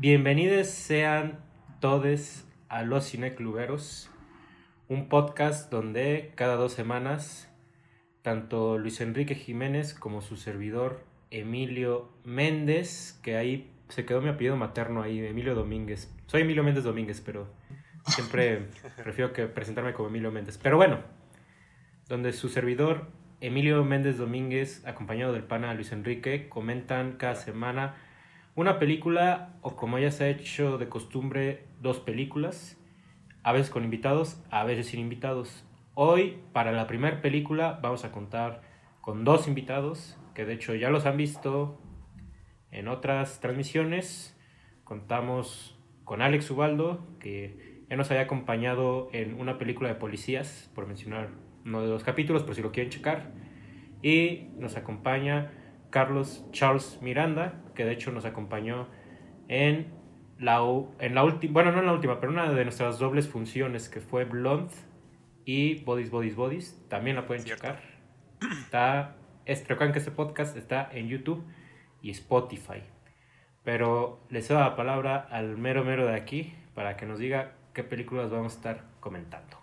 Bienvenidos sean todos a Los Cinecluberos, un podcast donde cada dos semanas tanto Luis Enrique Jiménez como su servidor Emilio Méndez, que ahí se quedó mi apellido materno ahí, Emilio Domínguez. Soy Emilio Méndez Domínguez, pero siempre prefiero que presentarme como Emilio Méndez. Pero bueno, donde su servidor Emilio Méndez Domínguez, acompañado del pana Luis Enrique, comentan cada semana una película o como ya se ha hecho de costumbre, dos películas, a veces con invitados, a veces sin invitados. Hoy, para la primera película, vamos a contar con dos invitados, que de hecho ya los han visto en otras transmisiones. Contamos con Alex Ubaldo, que ya nos había acompañado en una película de policías, por mencionar uno de los capítulos, por si lo quieren checar. Y nos acompaña Carlos Charles Miranda, que de hecho nos acompañó en la, en la última, bueno, no en la última, pero una de nuestras dobles funciones que fue Blonde y Bodies, Bodies, Bodies. También la pueden checar. Está, es, recuerden que este podcast está en YouTube y Spotify. Pero les doy la palabra al mero mero de aquí para que nos diga qué películas vamos a estar comentando.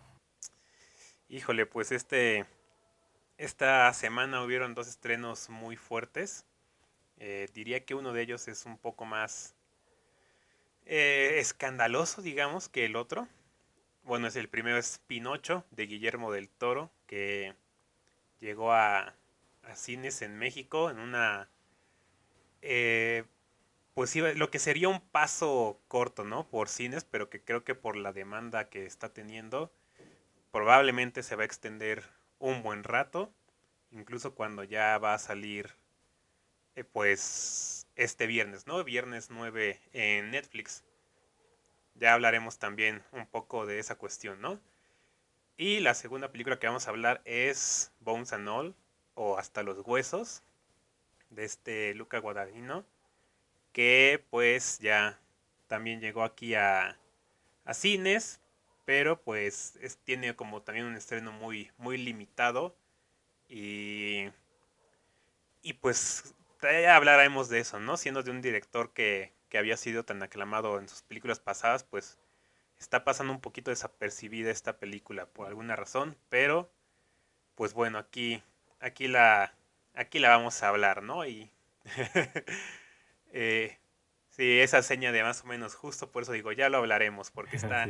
Híjole, pues este esta semana hubieron dos estrenos muy fuertes. Eh, diría que uno de ellos es un poco más eh, escandaloso, digamos, que el otro. Bueno, es el primero es Pinocho de Guillermo del Toro, que llegó a, a cines en México en una... Eh, pues lo que sería un paso corto, ¿no? Por cines, pero que creo que por la demanda que está teniendo, probablemente se va a extender un buen rato, incluso cuando ya va a salir eh, pues este viernes, ¿no? Viernes 9 en Netflix. Ya hablaremos también un poco de esa cuestión, ¿no? Y la segunda película que vamos a hablar es Bones and All, o Hasta los Huesos, de este Luca Guadagnino, que pues ya también llegó aquí a, a cines, pero pues tiene como también un estreno muy, muy limitado. Y, y pues ya hablaremos de eso, ¿no? Siendo de un director que, que había sido tan aclamado en sus películas pasadas, pues está pasando un poquito desapercibida esta película por alguna razón, pero pues bueno, aquí aquí la aquí la vamos a hablar, ¿no? Y eh, sí, esa seña de más o menos justo, por eso digo, ya lo hablaremos porque está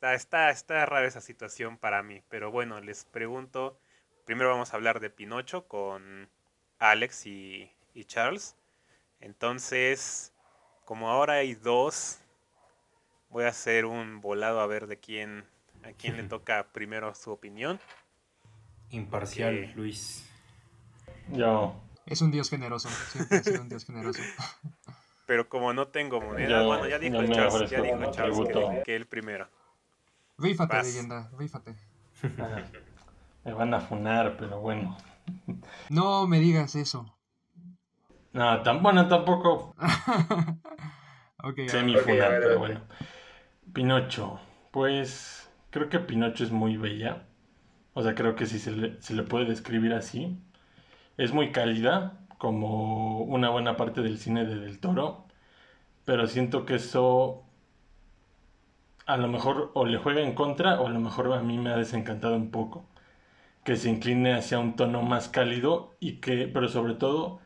está está está rara esa situación para mí, pero bueno, les pregunto, primero vamos a hablar de Pinocho con Alex y, y Charles. Entonces, como ahora hay dos, voy a hacer un volado a ver de quién a quién le toca primero su opinión. Imparcial, Luis. Yo. Es un dios generoso, siempre ha sido un dios generoso. Pero como no tengo moneda, bueno, ya dijo Charles, ya dijo Charles que, que, él primero. Rífate, leyenda, rífate. Me van a funar, pero bueno. No me digas eso. No, tan bueno tampoco. okay, Semifunar, pero bueno. Pinocho. Pues creo que Pinocho es muy bella. O sea, creo que sí se le, se le puede describir así. Es muy cálida, como una buena parte del cine de Del Toro. Pero siento que eso a lo mejor o le juega en contra o a lo mejor a mí me ha desencantado un poco. Que se incline hacia un tono más cálido y que, pero sobre todo,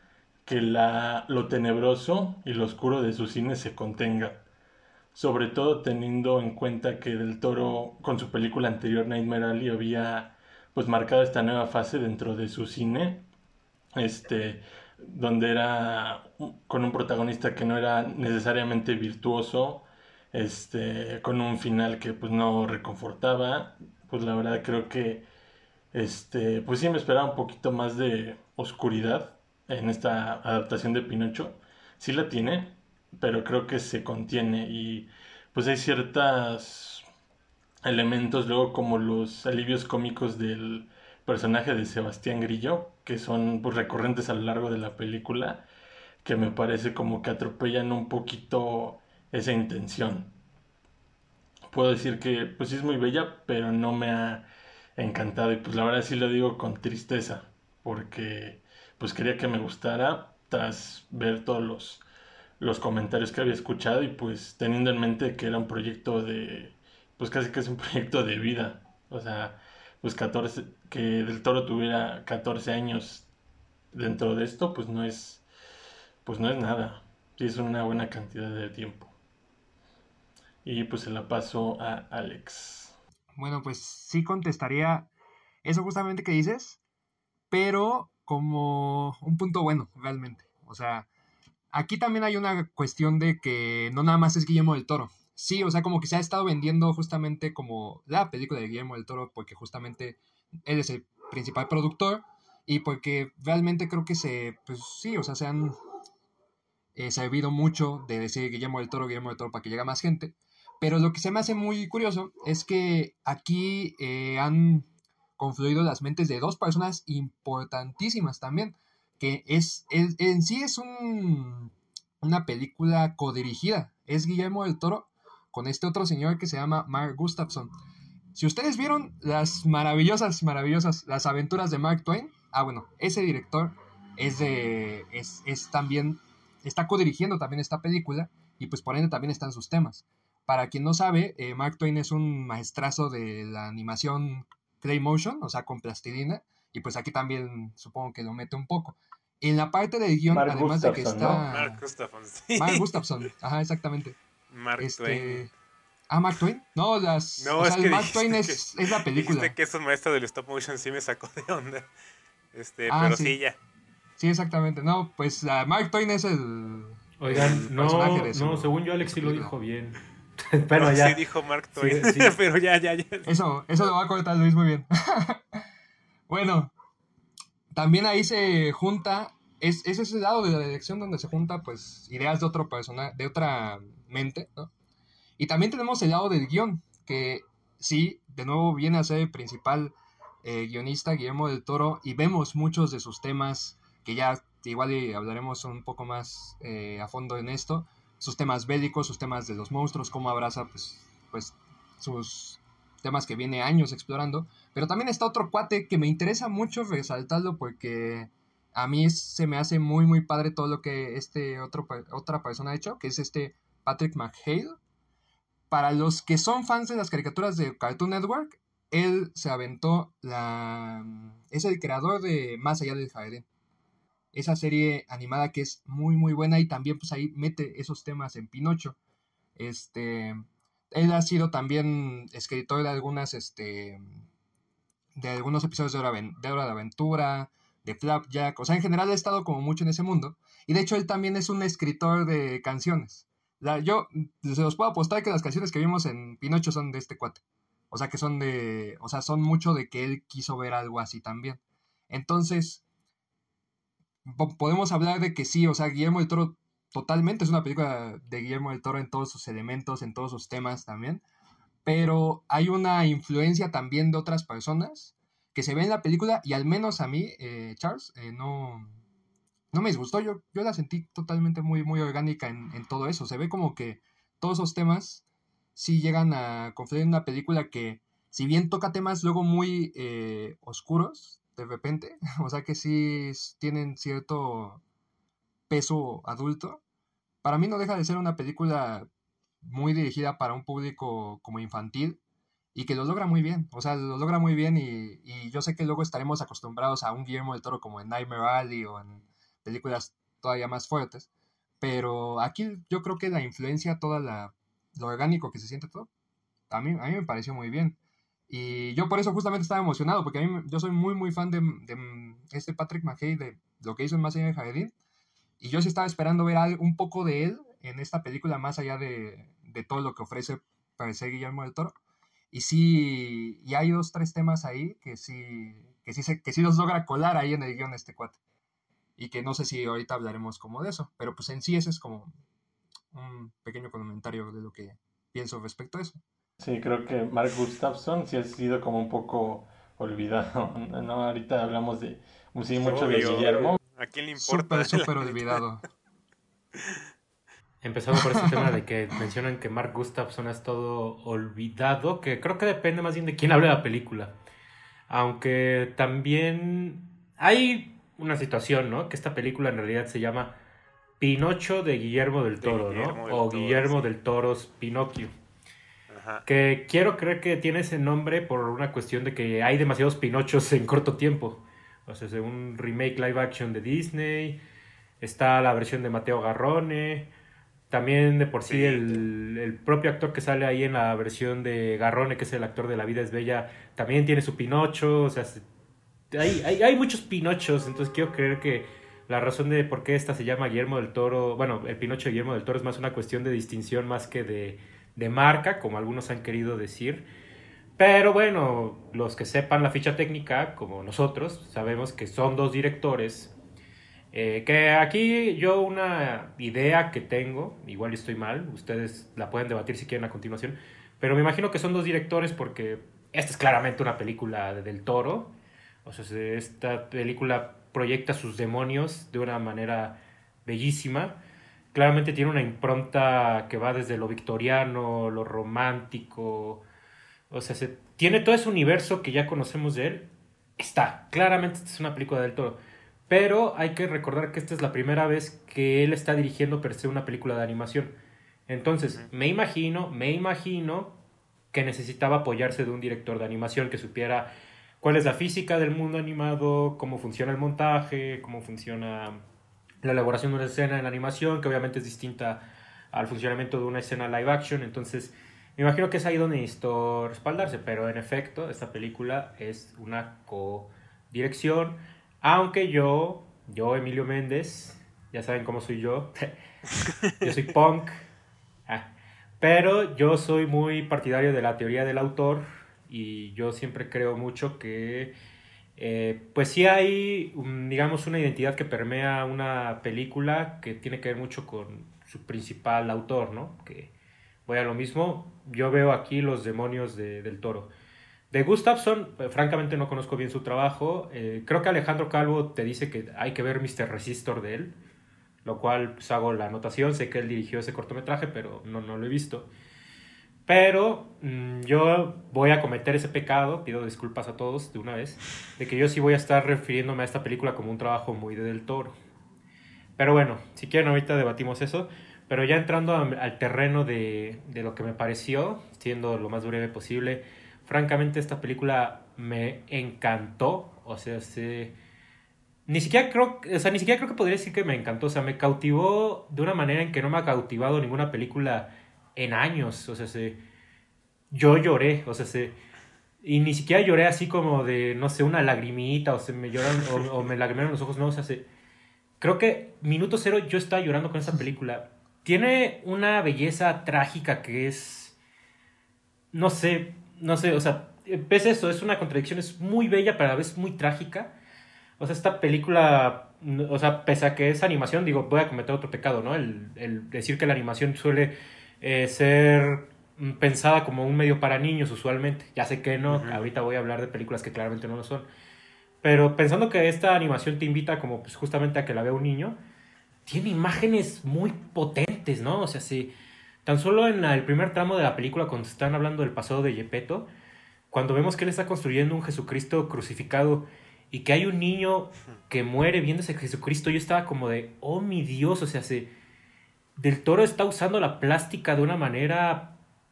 que la, lo tenebroso y lo oscuro de su cine se contenga. Sobre todo teniendo en cuenta que Del Toro, con su película anterior, Nightmare Alley, había pues marcado esta nueva fase dentro de su cine. Este, donde era con un protagonista que no era necesariamente virtuoso, este, con un final que pues no reconfortaba, pues la verdad creo que este, pues sí me esperaba un poquito más de oscuridad en esta adaptación de Pinocho. Sí la tiene, pero creo que se contiene y pues hay ciertos elementos luego como los alivios cómicos del personaje de Sebastián Grillo que son pues recurrentes a lo largo de la película que me parece como que atropellan un poquito esa intención. Puedo decir que pues sí es muy bella, pero no me ha encantado y pues la verdad sí lo digo con tristeza porque pues quería que me gustara tras ver todos los los comentarios que había escuchado y pues teniendo en mente que era un proyecto de, pues casi que es un proyecto de vida. O sea, pues 14, que Del Toro tuviera 14 años dentro de esto, pues no es, pues no es nada. Sí es una buena cantidad de tiempo. Y pues se la paso a Alex. Bueno, pues sí contestaría eso justamente que dices, pero como un punto bueno, realmente. O sea, aquí también hay una cuestión de que no nada más es Guillermo del Toro. Sí, o sea, como que se ha estado vendiendo justamente como la película de Guillermo del Toro, porque justamente él es el principal productor y porque realmente creo que se, pues sí, o sea, se han eh, servido mucho de decir Guillermo del Toro, Guillermo del Toro para que llegue más gente. Pero lo que se me hace muy curioso es que aquí eh, han confluido las mentes de dos personas importantísimas también, que es, en sí es un, una película codirigida, es Guillermo del Toro con este otro señor que se llama Mark Gustafson. Si ustedes vieron las maravillosas, maravillosas, las aventuras de Mark Twain, ah bueno, ese director es de, es, es también, está codirigiendo también esta película y pues por ende también están sus temas. Para quien no sabe, eh, Mark Twain es un maestrazo de la animación Clay Motion, o sea, con plastilina, y pues aquí también supongo que lo mete un poco. En la parte del guion, además de que está... Mark Gustafson, sí. Mark Gustafson, ajá, exactamente. Mark Este... Twain. Ah, Mark Twain. No, las... No, o es que Mark Twain que- es, es la película. Dijiste que es un maestro del stop motion, sí me sacó de onda. Este, Ah, pero sí. sí, ya. Sí, exactamente. No, pues ah, Mark Twain es el... Oigan, el no, personaje de su- no, según yo Alex sí lo dijo bien. No, ya. Sí dijo Mark Twain, sí. pero ya, ya, ya. Eso, eso lo va a cortar Luis muy bien. bueno, también ahí se junta, es, es ese lado de la dirección donde se junta pues ideas de otro persona, de otra mente, ¿no? Y también tenemos el lado del guion, que sí, de nuevo viene a ser el principal eh, guionista Guillermo del Toro y vemos muchos de sus temas que ya igual hablaremos un poco más eh, a fondo en esto, sus temas bélicos, sus temas de los monstruos, cómo abraza pues, pues sus temas que viene años explorando, pero también está otro cuate que me interesa mucho resaltarlo porque a mí se me hace muy muy padre todo lo que este otro otra persona ha hecho, que es este Patrick McHale. Para los que son fans de las caricaturas de Cartoon Network, él se aventó la es el creador de Más allá del jardín. Esa serie animada que es muy muy buena y también pues ahí mete esos temas en Pinocho. Este, él ha sido también escritor de algunas, este, de algunos episodios de Hora, de Aventura, de Flapjack, o sea, en general ha estado como mucho en ese mundo. Y de hecho él también es un escritor de canciones. La- yo se los puedo apostar que las canciones que vimos en Pinocho son de este cuate. O sea, que son de, o sea, son mucho de que él quiso ver algo así también. Entonces, podemos hablar de que sí, o sea, Guillermo del Toro totalmente es una película de Guillermo del Toro en todos sus elementos, en todos sus temas también, pero hay una influencia también de otras personas que se ve en la película y al menos a mí, eh, Charles, eh, no, no me disgustó, yo, yo la sentí totalmente muy, muy orgánica en, en todo eso, se ve como que todos esos temas sí llegan a confluir en una película que si bien toca temas luego muy eh, oscuros, de repente, o sea que sí tienen cierto peso adulto, para mí no deja de ser una película muy dirigida para un público como infantil y que lo logra muy bien, o sea, lo logra muy bien y, y yo sé que luego estaremos acostumbrados a un Guillermo del Toro como en Nightmare Alley o en películas todavía más fuertes, pero aquí yo creo que la influencia, toda la, lo orgánico que se siente todo, a mí, a mí me pareció muy bien. Y yo por eso justamente estaba emocionado, porque a mí, yo soy muy, muy fan de, de este Patrick McKay, de lo que hizo en Más allá del jardín. Y yo sí estaba esperando ver algo, un poco de él en esta película, más allá de, de todo lo que ofrece para ser Guillermo del Toro. Y sí, y hay dos, tres temas ahí que sí, que sí, que sí los logra colar ahí en el guion este cuate. Y que no sé si ahorita hablaremos como de eso, pero pues en sí ese es como un pequeño comentario de lo que pienso respecto a eso. Sí, creo que Mark Gustafson sí ha sido como un poco olvidado. No, ahorita hablamos de sí, mucho de. Guillermo. ¿A quién le importa? Súper, súper olvidado. Empezando por este tema de que mencionan que Mark Gustafson es todo olvidado, que creo que depende más bien de quién hable de la película. Aunque también hay una situación, ¿no? Que esta película en realidad se llama Pinocho de Guillermo del De Toro, Guillermo ¿no? del o Toro, Guillermo sí. del Toro's Pinocchio. Ajá. Que quiero creer que tiene ese nombre por una cuestión de que hay demasiados Pinochos en corto tiempo. O sea, es un remake live action de Disney. Está la versión de Mateo Garrone. También de por sí, Sí. el, el propio actor que sale ahí en la versión de Garrone, que es el actor de La vida es bella, también tiene su Pinocho. O sea, se- hay, hay, hay muchos Pinochos. Entonces quiero creer que la razón de por qué esta se llama Guillermo del Toro, bueno, el Pinocho de Guillermo del Toro es más una cuestión de distinción más que de, de marca, como algunos han querido decir. Pero bueno, los que sepan la ficha técnica, como nosotros, sabemos que son dos directores. eh, que aquí yo una idea que tengo, igual estoy mal, ustedes la pueden debatir si quieren a continuación, pero me imagino que son dos directores porque esta es claramente una película de- del toro. O sea, se- esta película proyecta sus demonios de una manera bellísima. Claramente tiene una impronta que va desde lo victoriano, lo romántico. O sea, se, tiene todo ese universo que ya conocemos de él. Está. Claramente esta es una película del toro. Pero hay que recordar que esta es la primera vez que él está dirigiendo per se una película de animación. Entonces, me imagino, me imagino que necesitaba apoyarse de un director de animación que supiera cuál es la física del mundo animado, cómo funciona el montaje, cómo funciona la elaboración de una escena en animación, que obviamente es distinta al funcionamiento de una escena live action. Entonces, me imagino que es ahí donde necesito respaldarse, pero en efecto, esta película es una co-dirección, aunque yo, yo, Emilio Méndez, ya saben cómo soy yo, yo soy punk, Ah, pero yo soy muy partidario de la teoría del autor y yo siempre creo mucho que eh, pues sí hay, digamos, una identidad que permea una película que tiene que ver mucho con su principal autor, ¿no? Que voy a lo mismo, yo veo aquí los demonios de- del toro. De Gustafsson, eh, francamente no conozco bien su trabajo. eh, creo que Alejandro Calvo te dice que hay que ver Mr. Resistor de él, lo cual pues hago la anotación. Sé que él dirigió ese cortometraje, pero no, no lo he visto. Pero mm, yo voy a cometer ese pecado, pido disculpas a todos de una vez, de que yo sí voy a estar refiriéndome a esta película como un trabajo muy de Del Toro. Pero bueno, si quieren ahorita debatimos eso. Pero ya entrando al terreno de, de lo que me pareció, siendo lo más breve posible, francamente esta película me encantó. O sea, se, ni siquiera creo, o sea, ni siquiera creo que podría decir que me encantó. O sea, me cautivó de una manera en que no me ha cautivado ninguna película en años. O sea, se, yo lloré, o sea, se, y ni siquiera lloré así como de, no sé, una lagrimita, o se me lloran, o, me lagrimaron los ojos, no, o sea, se, creo que minuto cero yo estaba llorando con esta película. Tiene una belleza trágica que es, no sé, no sé, o sea, a eso, es una contradicción, es muy bella, pero a la vez muy trágica. O sea, esta película, o sea, pese a que es animación, digo, voy a cometer otro pecado, ¿no? El, el decir que la animación suele eh, ser mm, pensada como un medio para niños usualmente. Ya sé que no, ahorita voy a hablar de películas que claramente no lo son. Pero pensando que esta animación te invita como pues, justamente a que la vea un niño, tiene imágenes muy potentes, ¿no? O sea, si tan solo en el primer tramo de la película, cuando están hablando del pasado de Gepetto, cuando vemos que él está construyendo un Jesucristo crucificado y que hay un niño que muere viendo ese Jesucristo, yo estaba como de, oh mi Dios, o sea, se, Del Toro está usando la plástica de una manera,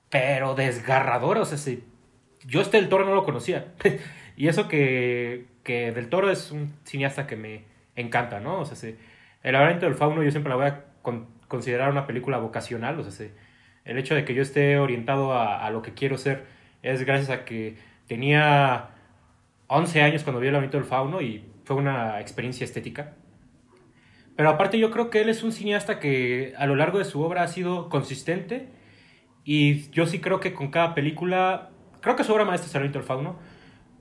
pero desgarradora, o sea, se, yo este Del Toro no lo conocía. y eso que, que Del Toro es un cineasta que me encanta, ¿no? O sea, se, El laberinto del fauno yo siempre la voy a con- considerar una película vocacional, o sea, se, el hecho de que yo esté orientado a, a lo que quiero ser es gracias a que tenía 11 años cuando vi el laberinto del fauno y fue una experiencia estética. Pero aparte yo creo que él es un cineasta que a lo largo de su obra ha sido consistente y yo sí creo que con cada película, creo que su obra maestra es el del fauno,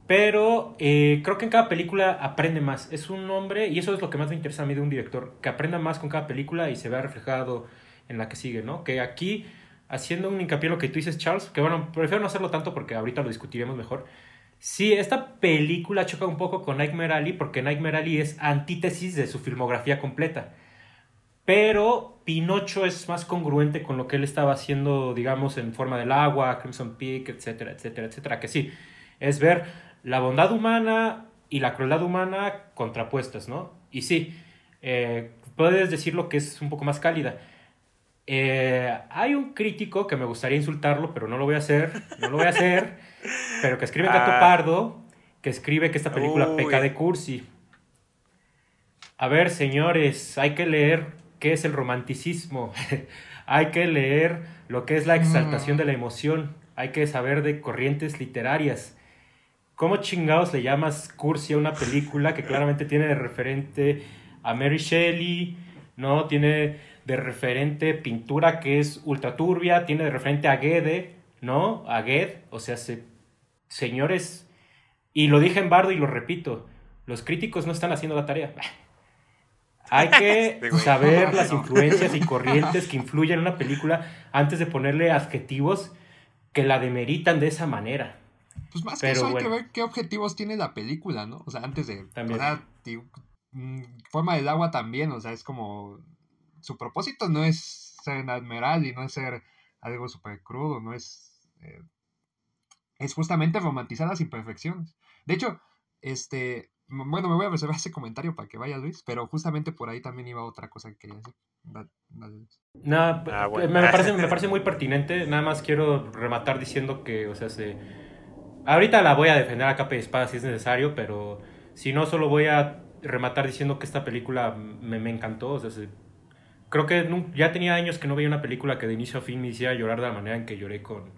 pero eh, creo que en cada película aprende más. Es un hombre, y eso es lo que más me interesa a mí de un director, que aprenda más con cada película y se vea reflejado en la que sigue, ¿no? Que aquí, haciendo un hincapié en lo que tú dices, Charles, que bueno, prefiero no hacerlo tanto porque ahorita lo discutiremos mejor. Sí, esta película choca un poco con Nightmare Alley porque Nightmare Alley es antítesis de su filmografía completa. Pero Pinocho es más congruente con lo que él estaba haciendo, digamos, en forma del agua, Crimson Peak, etcétera, etcétera, etcétera. Que sí, es ver la bondad humana y la crueldad humana contrapuestas, ¿no? Y sí, eh, puedes decirlo que es un poco más cálida. Eh, hay un crítico que me gustaría insultarlo, pero no lo voy a hacer, no lo voy a hacer, pero que escribe Gato Ah. Pardo, que escribe que esta película Uy. peca de cursi. A ver, señores, hay que leer qué es el romanticismo, hay que leer lo que es la exaltación Mm. de la emoción, hay que saber de corrientes literarias. ¿Cómo chingados le llamas cursi a una película que claramente tiene de referente a Mary Shelley, ¿no? Tiene de referente pintura que es ultra turbia, tiene de referente a Goethe, ¿no? A Goethe, o sea, se- señores, y lo dije en Bardo y lo repito, los críticos no están haciendo la tarea. Hay que Este saber las influencias y corrientes que influyen en una película antes de ponerle adjetivos que la demeritan de esa manera. Pues más que eso hay que ver qué objetivos tiene la película, ¿no? O sea, antes de... También. O sea, digo, mm, Forma del agua también, o sea, es como... Su propósito no es ser admiral y no es ser algo súper crudo, no es... eh, es justamente romantizar las imperfecciones. De hecho, este... Bueno, me voy a reservar ese comentario para que vaya Luis, pero justamente por ahí también iba otra cosa que quería decir. Da- dale, Luis. Nada, Ah, bueno. me parece, me parece muy pertinente. Nada más quiero rematar diciendo que, o sea, se... ahorita la voy a defender a capa y espada si es necesario, pero si no, solo voy a rematar diciendo que esta película me, me encantó. O sea, se- creo que ya tenía años que no veía una película que de inicio a fin me hiciera llorar de la manera en que lloré con,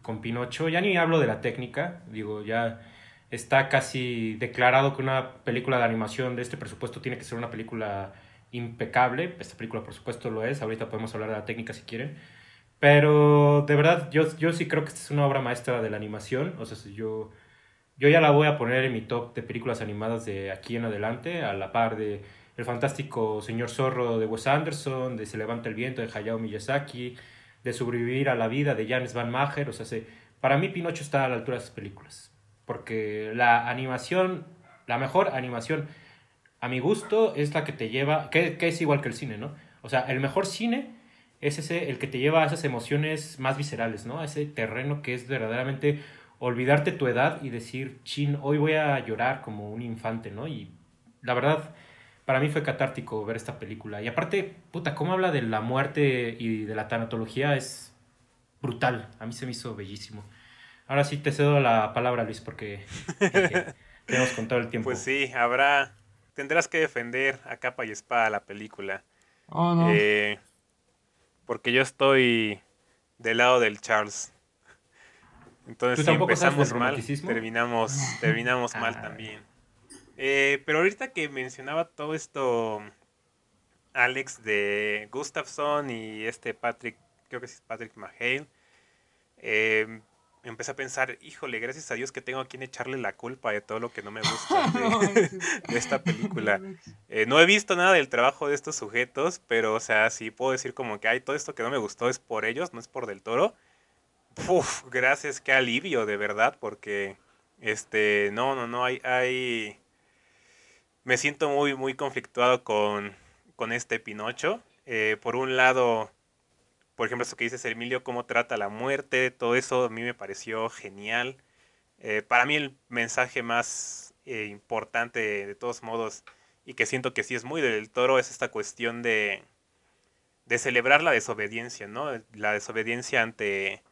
con Pinocho. Ya ni hablo de la técnica, digo, ya está casi declarado que una película de animación de este presupuesto tiene que ser una película impecable. Esta película, por supuesto, lo es. Ahorita podemos hablar de la técnica si quieren. Pero de verdad, yo, yo sí creo que esta es una obra maestra de la animación. O sea, yo, yo ya la voy a poner en mi top de películas animadas de aquí en adelante, a la par de El fantástico Señor Zorro de Wes Anderson, de Se levanta el viento de Hayao Miyazaki, de Sobrevivir a la vida de James Van Maher. O sea, se- para mí Pinocho está a la altura de esas películas. Porque la animación, la mejor animación a mi gusto es la que te lleva, que, que es igual que el cine, ¿no? O sea, el mejor cine es ese, el que te lleva a esas emociones más viscerales, ¿no? A ese terreno que es verdaderamente olvidarte tu edad y decir, chin, hoy voy a llorar como un infante, ¿no? Y la verdad, para mí fue catártico ver esta película. Y aparte, puta, cómo habla de la muerte y de la tanatología es brutal. A mí se me hizo bellísimo. Ahora sí te cedo la palabra, Luis, porque tenemos con todo el tiempo. Pues sí, habrá. Tendrás que defender a capa y espada la película. Oh, no. Eh, porque yo estoy del lado del Charles. Entonces, ¿Tú si empezamos mal, terminamos, terminamos mal Ah. también. Eh, pero ahorita que mencionaba todo esto, Alex de Gustafsson y este Patrick, creo que es Patrick Mahale, eh, empecé a pensar, híjole, gracias a Dios que tengo a quien echarle la culpa de todo lo que no me gusta de, de esta película. Eh, no he visto nada del trabajo de estos sujetos, pero, o sea, sí puedo decir como que hay todo esto que no me gustó es por ellos, no es por Del Toro. Uf, gracias, qué alivio, de verdad, porque, este, no, no, no, hay, hay... Me siento muy, muy conflictuado con, con este Pinocho. Eh, por un lado, por ejemplo, esto que dices, Emilio, cómo trata la muerte, todo eso a mí me pareció genial. Eh, para mí el mensaje más eh, importante, de todos modos, y que siento que sí es muy del toro, es esta cuestión de, de celebrar la desobediencia, ¿no? La desobediencia ante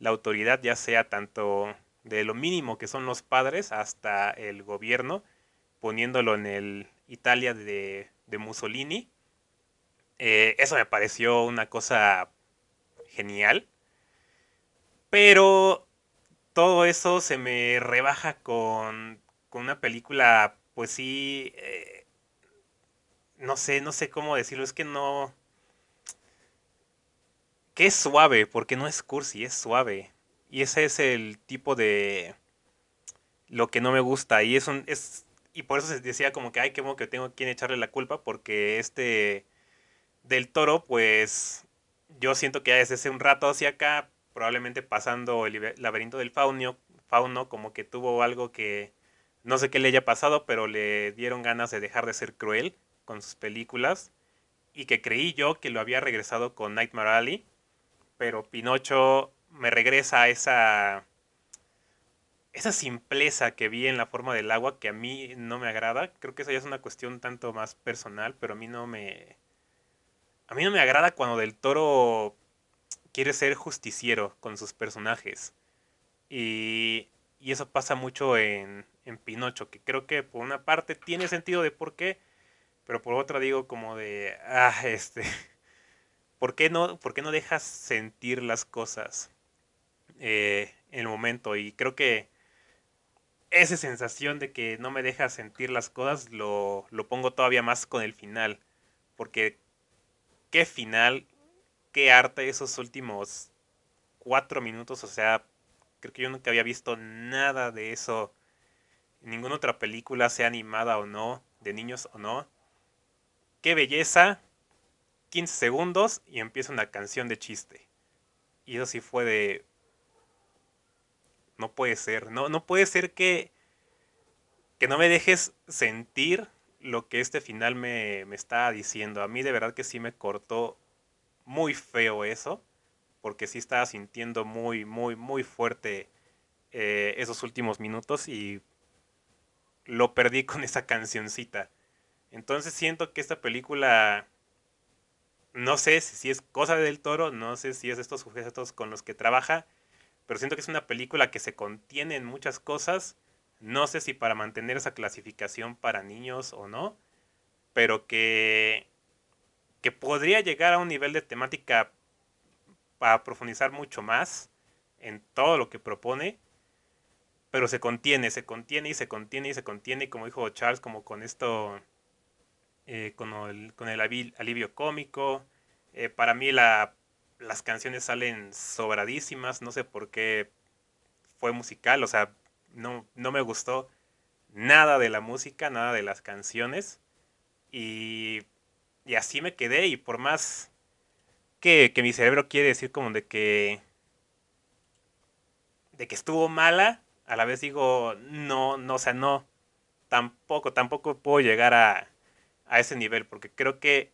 la autoridad, ya sea tanto de lo mínimo que son los padres hasta el gobierno, poniéndolo en el Italia de, de Mussolini. Eh, eso me pareció una cosa genial. Pero todo eso se me rebaja con, con una película, pues sí, eh, no sé, no sé cómo decirlo, es que no... Que es suave, porque no es cursi, es suave. Y ese es el tipo de... Lo que no me gusta. Y es un... Es, y por eso se decía como que, ay, qué modo que tengo quien echarle la culpa, porque este... Del toro, pues... Yo siento que ya desde hace un rato hacia acá, probablemente pasando el laberinto del fauno, fauno, como que tuvo algo que no sé qué le haya pasado, pero le dieron ganas de dejar de ser cruel con sus películas y que creí yo que lo había regresado con Nightmare Alley, pero Pinocho me regresa a esa esa simpleza que vi en la forma del agua que a mí no me agrada. Creo que eso ya es una cuestión tanto más personal, pero a mí no me a mí no me agrada cuando Del Toro quiere ser justiciero con sus personajes. Y, y eso pasa mucho en, en Pinocho, que creo que por una parte tiene sentido de por qué, pero por otra digo como de, ah, este, ¿por qué no, por qué no dejas sentir las cosas eh, en el momento? Y creo que esa sensación de que no me deja sentir las cosas lo, lo pongo todavía más con el final, porque qué final, qué arte esos últimos cuatro minutos, o sea, creo que yo nunca había visto nada de eso en ninguna otra película, sea animada o no, de niños o no. Qué belleza, 15 segundos y empieza una canción de chiste. Y eso sí fue de... No puede ser, no, no puede ser que, que no me dejes sentir lo que este final me, me está diciendo. A mí de verdad que sí me cortó muy feo eso, porque sí estaba sintiendo muy, muy, muy fuerte eh, esos últimos minutos y lo perdí con esa cancioncita. Entonces siento que esta película, no sé si es cosa del toro, no sé si es estos sujetos con los que trabaja, pero siento que es una película que se contiene en muchas cosas no sé si para mantener esa clasificación para niños o no, pero que, que podría llegar a un nivel de temática para profundizar mucho más en todo lo que propone, pero se contiene, se contiene y se contiene y se contiene, como dijo Charles, como con esto, eh, con, el, con el alivio cómico. Eh, para mí la, las canciones salen sobradísimas, no sé por qué fue musical, o sea, no, no me gustó nada de la música, nada de las canciones. Y, y así me quedé. Y por más que, que, mi cerebro quiere decir como de que. de que estuvo mala, a la vez digo, no, no, o sea, no. Tampoco, tampoco puedo llegar a, a ese nivel. Porque creo que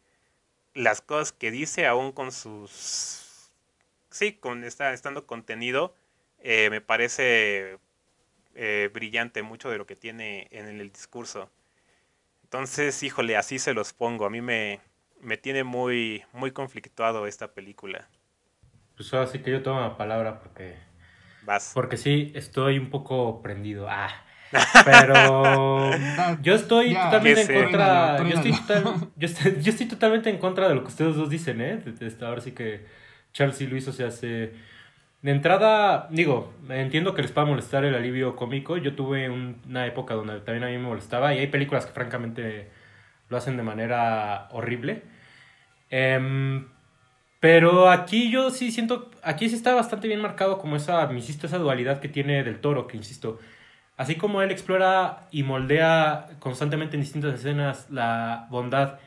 las cosas que dice, aún con sus. Sí, con esta, estando contenido, eh, me parece eh, brillante mucho de lo que tiene en el discurso. Entonces, híjole, así se los pongo. A mí me, me tiene muy, muy conflictuado esta película. Pues ahora sí que yo tomo la palabra porque... Vas. Porque sí, estoy un poco prendido. Ah. Pero yo estoy totalmente en contra. Yo estoy, yo, estoy, yo estoy, totalmente en contra de lo que ustedes dos dicen, ¿eh? Ahora sí que Charles y Luis, o sea, se de entrada, digo, entiendo que les pueda molestar el alivio cómico. Yo tuve una época donde también a mí me molestaba y hay películas que francamente lo hacen de manera horrible. Em, pero aquí yo sí siento, aquí sí está bastante bien marcado como esa, insisto, esa dualidad que tiene del toro, que insisto, así como él explora y moldea constantemente en distintas escenas la bondad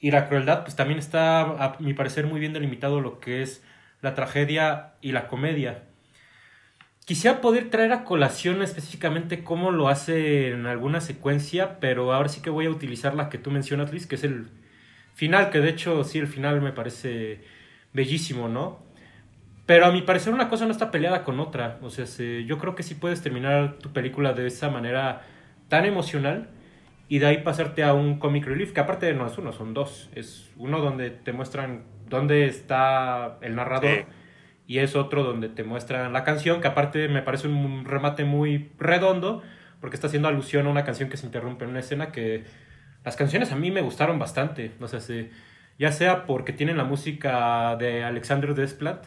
y la crueldad, pues también está, a mi parecer, muy bien delimitado lo que es la tragedia y la comedia. Quisiera poder traer a colación específicamente cómo lo hace en alguna secuencia, pero ahora sí que voy a utilizar la que tú mencionas, Luis, que es el final, que de hecho sí, el final me parece bellísimo, ¿no? Pero a mi parecer una cosa no está peleada con otra. O sea, yo creo que sí puedes terminar tu película de esa manera tan emocional y de ahí pasarte a un comic relief, que aparte no es uno, son dos. Es uno donde te muestran dónde está el narrador. Y es otro donde te muestran la canción, que aparte me parece un remate muy redondo, porque está haciendo alusión a una canción que se interrumpe en una escena que las canciones a mí me gustaron bastante. O sea, ya sea porque tienen la música de Alexander Desplat,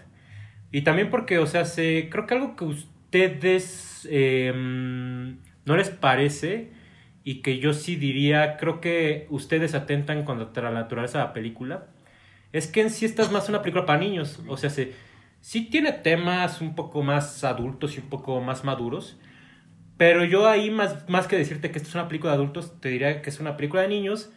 y también porque, o sea, se, creo que algo que ustedes em, no les parece y que yo sí diría, creo que ustedes atentan contra la naturaleza de la película es que en sí esta es más una película para niños. O sea, se, sí tiene temas un poco más adultos y un poco más maduros. Pero yo ahí, más, más que decirte que esta es una película de adultos, te diría que es una película de niños,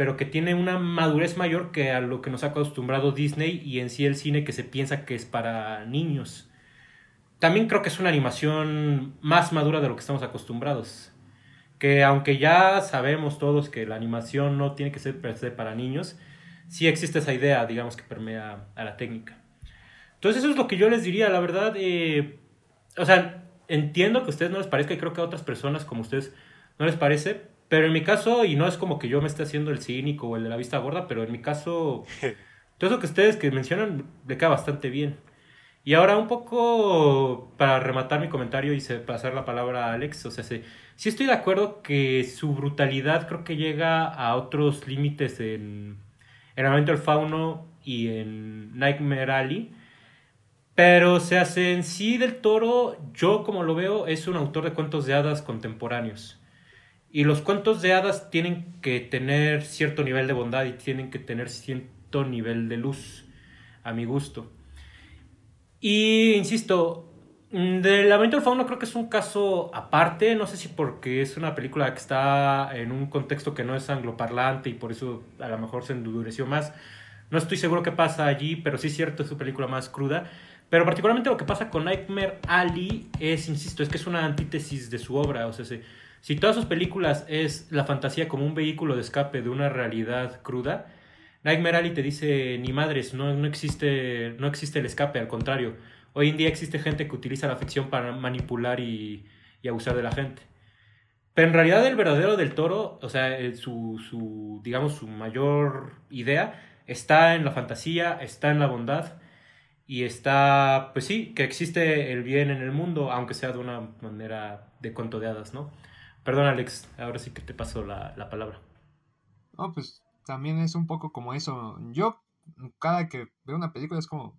pero que tiene una madurez mayor que a lo que nos ha acostumbrado Disney y en sí el cine que se piensa que es para niños. También creo que es una animación más madura de lo que estamos acostumbrados. Que aunque ya sabemos todos que la animación no tiene que ser para niños, sí existe esa idea, digamos, que permea a la técnica. Entonces eso es lo que yo les diría, la verdad. Eh, o sea, entiendo que a ustedes no les parezca y creo que a otras personas como ustedes no les parece, pero en mi caso, y no es como que yo me esté haciendo el cínico o el de la vista gorda, pero en mi caso todo eso que ustedes que mencionan le queda bastante bien. Y ahora un poco para rematar mi comentario y pasar la palabra a Alex, o sea, sí, sí estoy de acuerdo que su brutalidad creo que llega a otros límites en, en el Fauno y en Nightmare Alley. Pero se hace en sí del toro, yo como lo veo, es un autor de cuentos de hadas contemporáneos. Y los cuentos de hadas tienen que tener cierto nivel de bondad y tienen que tener cierto nivel de luz, a mi gusto. Y insisto, mm, del Lamento del Fauno creo que es un caso aparte, no sé si porque es una película que está en un contexto que no es angloparlante y por eso a lo mejor se endureció más. No estoy seguro qué pasa allí, pero sí es cierto, es su película más cruda. Pero particularmente lo que pasa con Nightmare Alley es, insisto, es que es una antítesis de su obra. O sea, si todas sus películas es la fantasía como un vehículo de escape de una realidad cruda, Nightmare Alley te dice, ni madres, no, no, existe, no existe el escape, al contrario. Hoy en día existe gente que utiliza la ficción para manipular y, y abusar de la gente. Pero en realidad el verdadero del toro, o sea, su, su, digamos, su mayor idea está en la fantasía, está en la bondad y está, pues sí, que existe el bien en el mundo, aunque sea de una manera de cuento de hadas, ¿no? Perdón, Alex, ahora sí que te paso la, palabra. No, pues también es un poco como eso. Yo, cada que veo una película es como,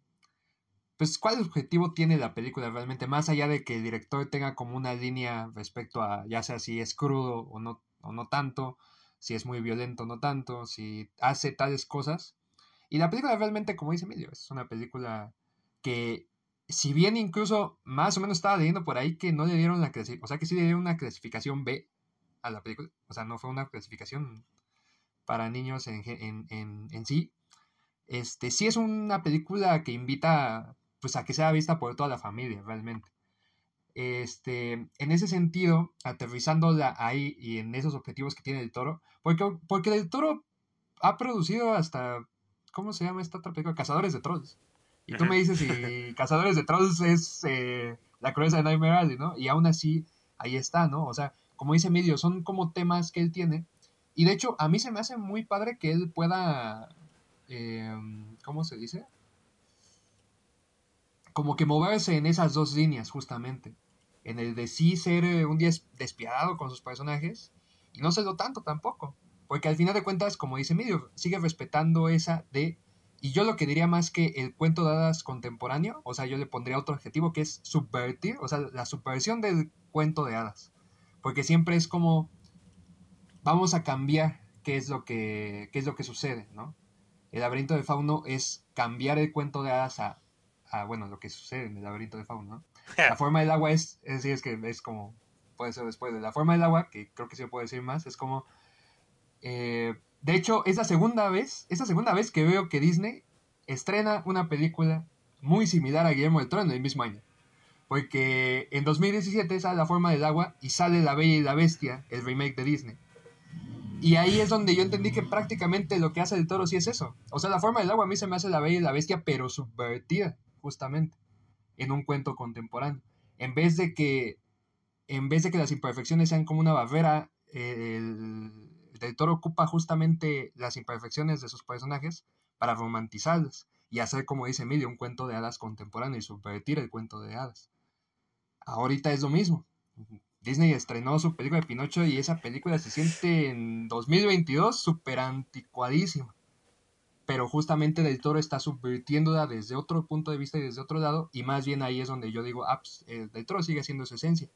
pues, ¿cuál objetivo tiene la película realmente? Más allá de que el director tenga como una línea respecto a, ya sea si es crudo o no, o no tanto, si es muy violento o no tanto, si hace tales cosas. Y la película realmente, como dice Emilio, es una película que si bien incluso más o menos estaba leyendo por ahí que no le dieron la clasificación, o sea que sí le dieron una clasificación B a la película, o sea, no fue una clasificación para niños en, sí, este, sí es una película que invita pues a que sea vista por toda la familia realmente. Este, en ese sentido, aterrizándola ahí y en esos objetivos que tiene el toro, porque, porque el toro ha producido hasta, ¿cómo se llama esta otra película? Cazadores de Trolls. Y tú me dices si Cazadores de Trolls es eh, la cruz de Nightmare Alley, ¿no? Y aún así, ahí está, ¿no? O sea, como dice Medio, son como temas que él tiene. Y de hecho, a mí se me hace muy padre que él pueda, em, ¿cómo se dice? Como que moverse en esas dos líneas, justamente. En el de sí ser eh, un día despiadado con sus personajes y no serlo tanto tampoco. Porque al final de cuentas, como dice Medio, sigue respetando esa de y yo lo que diría más que el cuento de hadas contemporáneo, o sea, yo le pondría otro adjetivo que es subvertir, o sea, la subversión del cuento de hadas. Porque siempre es como, vamos a cambiar qué es lo que, qué es lo que sucede, ¿no? El laberinto de fauno es cambiar el cuento de hadas a, a bueno, lo que sucede en el laberinto de fauno, ¿no? La forma del agua es, es decir, es que es como, puede ser después de la forma del agua, que creo que sí puede decir más, es como... Eh, de hecho, es la segunda vez, es la segunda vez que veo que Disney estrena una película muy similar a Guillermo del Toro en el mismo año. Porque en 2017 sale La forma del agua y sale La Bella y la Bestia, el remake de Disney. Y ahí es donde yo entendí que prácticamente lo que hace el toro sí es eso. O sea, la forma del agua a mí se me hace la bella y la bestia, pero subvertida, justamente, en un cuento contemporáneo. En vez de que, en vez de que las imperfecciones sean como una barrera, el, del ocupa justamente las imperfecciones de sus personajes para romantizarlas y hacer, como dice Emilio, un cuento de hadas contemporáneo y subvertir el cuento de hadas. Ahorita es lo mismo. Disney estrenó su película de Pinocho y esa película se siente en 2022 súper anticuadísima. Pero justamente Del Toro está subvirtiéndola desde otro punto de vista y desde otro lado, y más bien ahí es donde yo digo, ah, pues, Del Toro sigue siendo su esencia.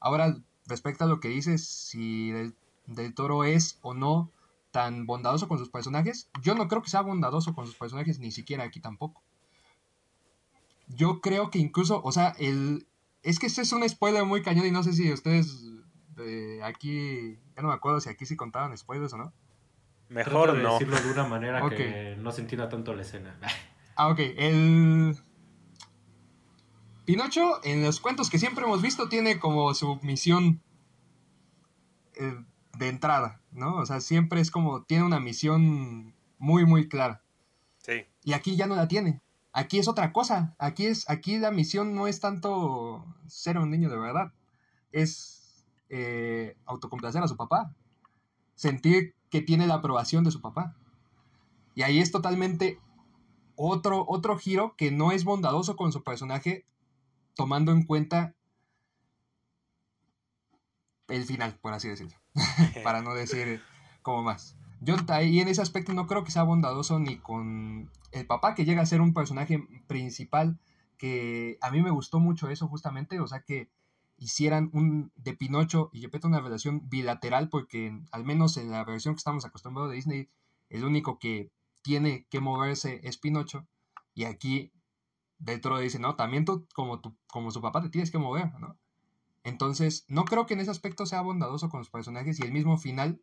Ahora, respecto a lo que dices, si Del del Toro es o no tan bondadoso con sus personajes. Yo no creo que sea bondadoso con sus personajes, ni siquiera aquí tampoco. Yo creo que incluso, o sea, el... Es que este es un spoiler muy cañón y no sé si ustedes de aquí, ya no me acuerdo si aquí sí contaban spoilers o no. Mejor no. decirlo de una manera que no se entienda tanto la escena. ah, ok. El... Pinocho, en los cuentos que siempre hemos visto, tiene como su misión eh, de entrada, ¿no? O sea, siempre es como, tiene una misión muy, muy clara. Sí. Y aquí ya no la tiene. Aquí es otra cosa. Aquí es, aquí la misión no es tanto ser un niño de verdad. Es eh, autocomplacer a su papá. Sentir que tiene la aprobación de su papá. Y ahí es totalmente otro, otro giro que no es bondadoso con su personaje, tomando en cuenta el final, por así decirlo. Para no decir como más. Yo ahí en ese aspecto no creo que sea bondadoso ni con el papá, que llega a ser un personaje principal, que a mí me gustó mucho eso justamente, o sea que hicieran un de Pinocho y Gepetto una relación bilateral, porque al menos en la versión que estamos acostumbrados de Disney, el único que tiene que moverse es Pinocho, y aquí Del Toro dice, no, también tú como, tu, como su papá te tienes que mover, ¿no? Entonces, no creo que en ese aspecto sea bondadoso con los personajes y el mismo final,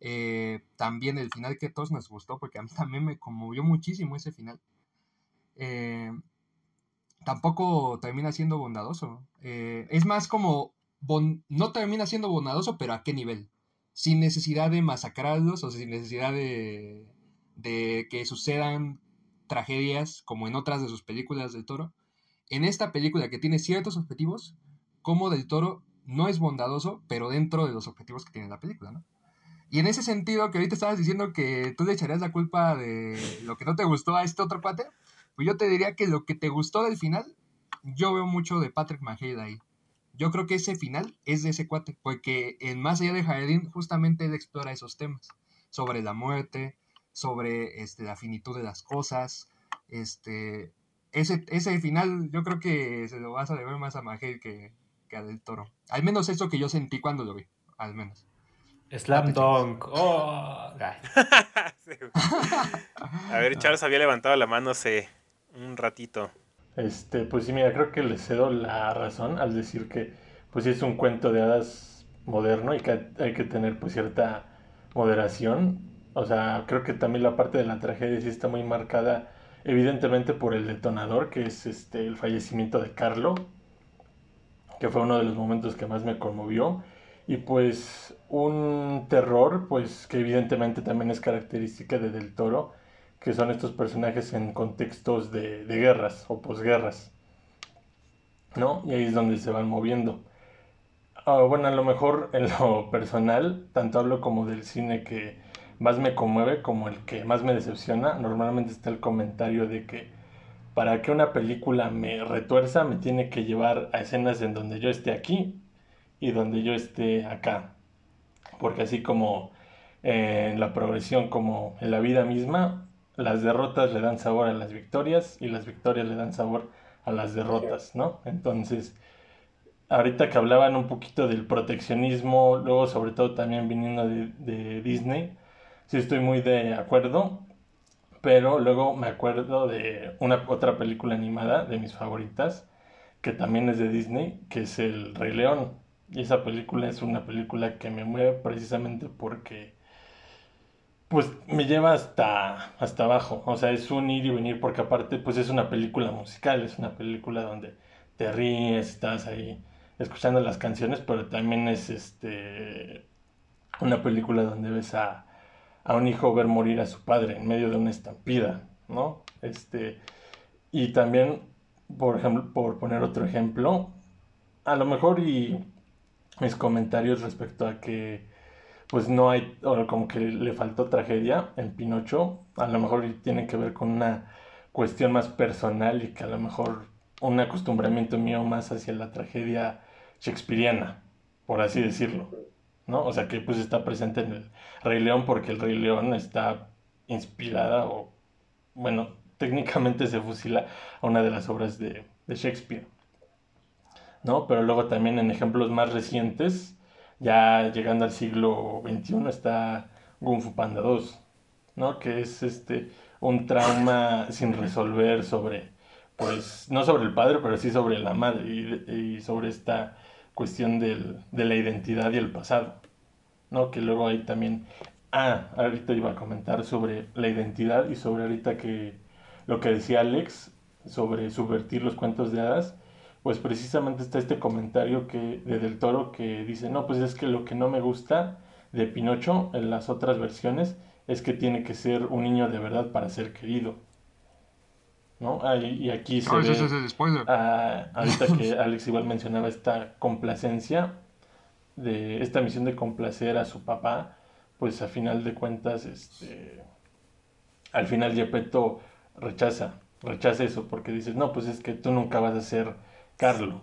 eh, también el final que a todos nos gustó, porque a mí también me conmovió muchísimo ese final. Eh, tampoco termina siendo bondadoso. Eh, es más como, no termina siendo bondadoso, pero ¿a qué nivel? Sin necesidad de masacrarlos o sin necesidad de, de que sucedan tragedias como en otras de sus películas del toro. En esta película que tiene ciertos objetivos, como del toro no es bondadoso, pero dentro de los objetivos que tiene la película, ¿no? Y en ese sentido, que ahorita estabas diciendo que tú le echarías la culpa de lo que no te gustó a este otro cuate, pues yo te diría que lo que te gustó del final, yo veo mucho de Patrick McHale ahí. Yo creo que ese final es de ese cuate, porque en Más allá de Jardín justamente él explora esos temas, sobre la muerte, sobre este, la finitud de las cosas, este, ese, ese final yo creo que se lo vas a deber más a McHale que, que a Del Toro. Al menos eso que yo sentí cuando lo vi, al menos. Slam Dunk. Oh, a ver, Charles había levantado la mano hace un ratito. Este, pues sí, mira, creo que le cedo la razón al decir que pues sí es un cuento de hadas moderno y que hay que tener pues cierta moderación. O sea, creo que también la parte de la tragedia sí está muy marcada evidentemente por el detonador, que es este el fallecimiento de Carlo, que fue uno de los momentos que más me conmovió. Y pues un terror, pues que evidentemente también es característica de Del Toro, que son estos personajes en contextos de, guerras o posguerras. ¿No? Y ahí es donde se van moviendo. Ah, bueno, a lo mejor en lo personal, tanto hablo como del cine que más me conmueve como el que más me decepciona. Normalmente está el comentario de que para que una película me retuerza me tiene que llevar a escenas en donde yo esté aquí y donde yo esté acá. Porque así como en la progresión como en la vida misma, las derrotas le dan sabor a las victorias y las victorias le dan sabor a las derrotas, ¿no? Entonces, ahorita que hablaban un poquito del proteccionismo, luego sobre todo también viniendo de, de Disney, sí estoy muy de acuerdo pero luego me acuerdo de una otra película animada de mis favoritas, que también es de Disney, que es El Rey León. Y esa película es una película que me mueve precisamente porque pues me lleva hasta, hasta abajo. O sea, es un ir y venir porque aparte pues es una película musical, es una película donde te ríes, estás ahí escuchando las canciones, pero también es este una película donde ves a, a un hijo ver morir a su padre en medio de una estampida, ¿no? Este, y también, por ejemplo, por poner otro ejemplo, a lo mejor y mis comentarios respecto a que pues no hay, o como que le faltó tragedia en Pinocho, a lo mejor tiene que ver con una cuestión más personal y que a lo mejor un acostumbramiento mío más hacia la tragedia shakespeariana, por así decirlo. ¿No? O sea, que pues está presente en el Rey León porque el Rey León está inspirada o, bueno, técnicamente se fusila a una de las obras de, Shakespeare, ¿no? Pero luego también en ejemplos más recientes, ya llegando al siglo XXI, está Kung Fu Panda 2, ¿no? Que es este un trauma sin resolver sobre, pues, no sobre el padre, pero sí sobre la madre y sobre esta cuestión del, de la identidad y el pasado, ¿no? Que luego hay también, ah, ahorita iba a comentar sobre la identidad y sobre ahorita que lo que decía Alex sobre subvertir los cuentos de hadas, pues precisamente está este comentario que de Del Toro que dice, no, pues es que lo que no me gusta de Pinocho en las otras versiones es que tiene que ser un niño de verdad para ser querido. ¿no? y aquí se ve, ah, ahorita que Alex igual mencionaba esta complacencia, de esta misión de complacer a su papá, pues a final de cuentas, este, al final Gepetto rechaza, rechaza eso, porque dices, no, pues es que tú nunca vas a ser Carlo,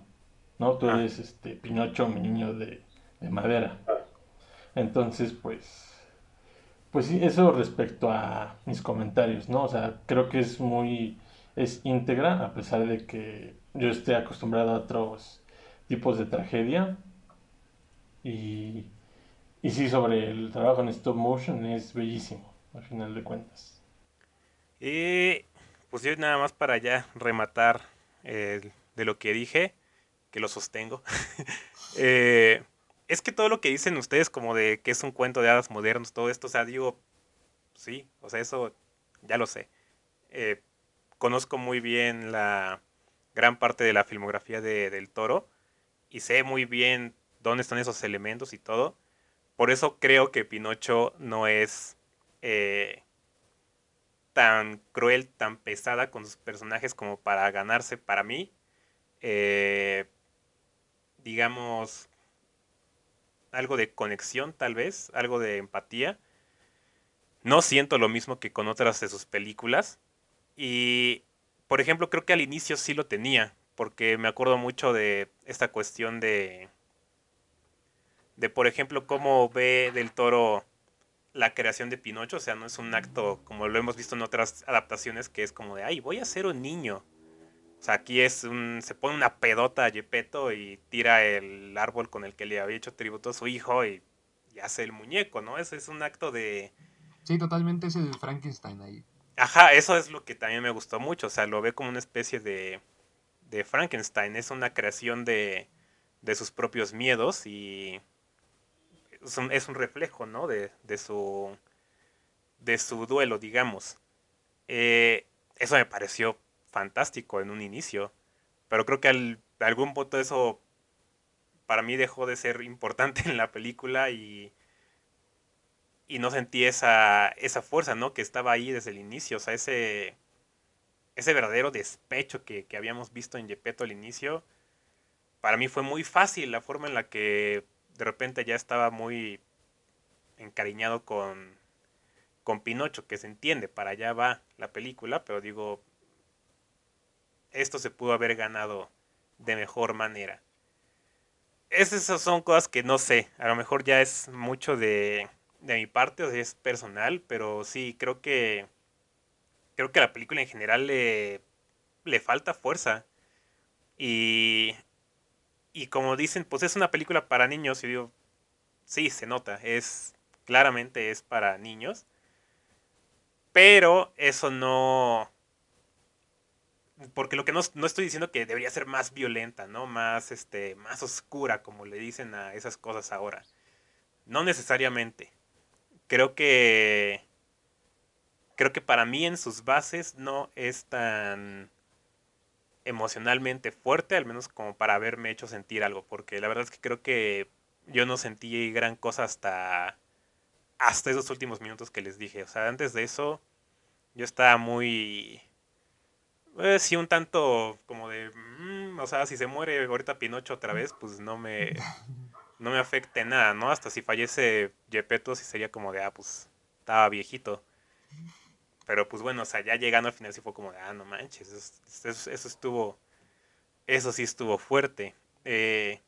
¿no? Tú Ah. eres este Pinocho, mi niño de, de madera. Entonces, pues, pues sí, eso respecto a mis comentarios, ¿no? O sea, creo que es muy, es íntegra, a pesar de que yo esté acostumbrado a otros tipos de tragedia. Y, y sí, sobre el trabajo en stop motion es bellísimo, al final de cuentas. Y pues yo nada más para ya rematar eh, de lo que dije, que lo sostengo. eh, es que todo lo que dicen ustedes como de que es un cuento de hadas modernos, todo esto, o sea, digo, sí, o sea, eso ya lo sé. Eh, conozco muy bien la gran parte de la filmografía de, del toro y sé muy bien dónde están esos elementos y todo. Por eso creo que Pinocho no es eh, tan cruel, tan pesada con sus personajes como para ganarse para mí. eh, digamos, algo de conexión tal vez, algo de empatía. No siento lo mismo que con otras de sus películas. Y, por ejemplo, creo que al inicio sí lo tenía, porque me acuerdo mucho de esta cuestión de, de por ejemplo, cómo ve del toro la creación de Pinocho, o sea, no es un acto como lo hemos visto en otras adaptaciones que es como de, ay, voy a ser un niño. O sea, aquí es un, se pone una pedota a Gepetto y tira el árbol con el que le había hecho tributo a su hijo y, y hace el muñeco, ¿no? Ese es un acto de, Sí, totalmente es el Frankenstein ahí. Ajá, eso es lo que también me gustó mucho. O sea, lo ve como una especie de, de Frankenstein. Es una creación de, de sus propios miedos y es un, reflejo, ¿no? De, de, su, de su duelo, digamos. Eh, eso me pareció fantástico en un inicio. Pero creo que al, algún punto eso para mí dejó de ser importante en la película y y no sentí esa, esa fuerza, ¿no? Que estaba ahí desde el inicio, o sea, ese, ese verdadero despecho que, que habíamos visto en Gepetto al inicio, para mí fue muy fácil la forma en la que de repente ya estaba muy encariñado con, con Pinocho, que se entiende, para allá va la película, pero digo, esto se pudo haber ganado de mejor manera. Esas son cosas que no sé, a lo mejor ya es mucho de, de mi parte, o es personal, pero sí, creo que creo que la película en general le, le falta fuerza. Y, y como dicen, pues es una película para niños, y digo, sí, se nota, es claramente es para niños. Pero eso no... Porque lo que no, no estoy diciendo que debería ser más violenta, ¿no? Más, este, más oscura, como le dicen a esas cosas ahora. No necesariamente creo que creo que para mí en sus bases no es tan emocionalmente fuerte, al menos como para haberme hecho sentir algo, porque la verdad es que creo que yo no sentí gran cosa hasta hasta esos últimos minutos que les dije, o sea, antes de eso yo estaba muy eh, sí un tanto como de mmm, o sea, si se muere ahorita Pinocho otra vez, pues no me no me afecte nada, ¿no? Hasta si fallece Gepetto, sí sería como de, ah, pues estaba viejito. Pero pues bueno, o sea, ya llegando al final sí fue como de, ah, no manches, eso, eso, estuvo, eso sí estuvo fuerte. Eh,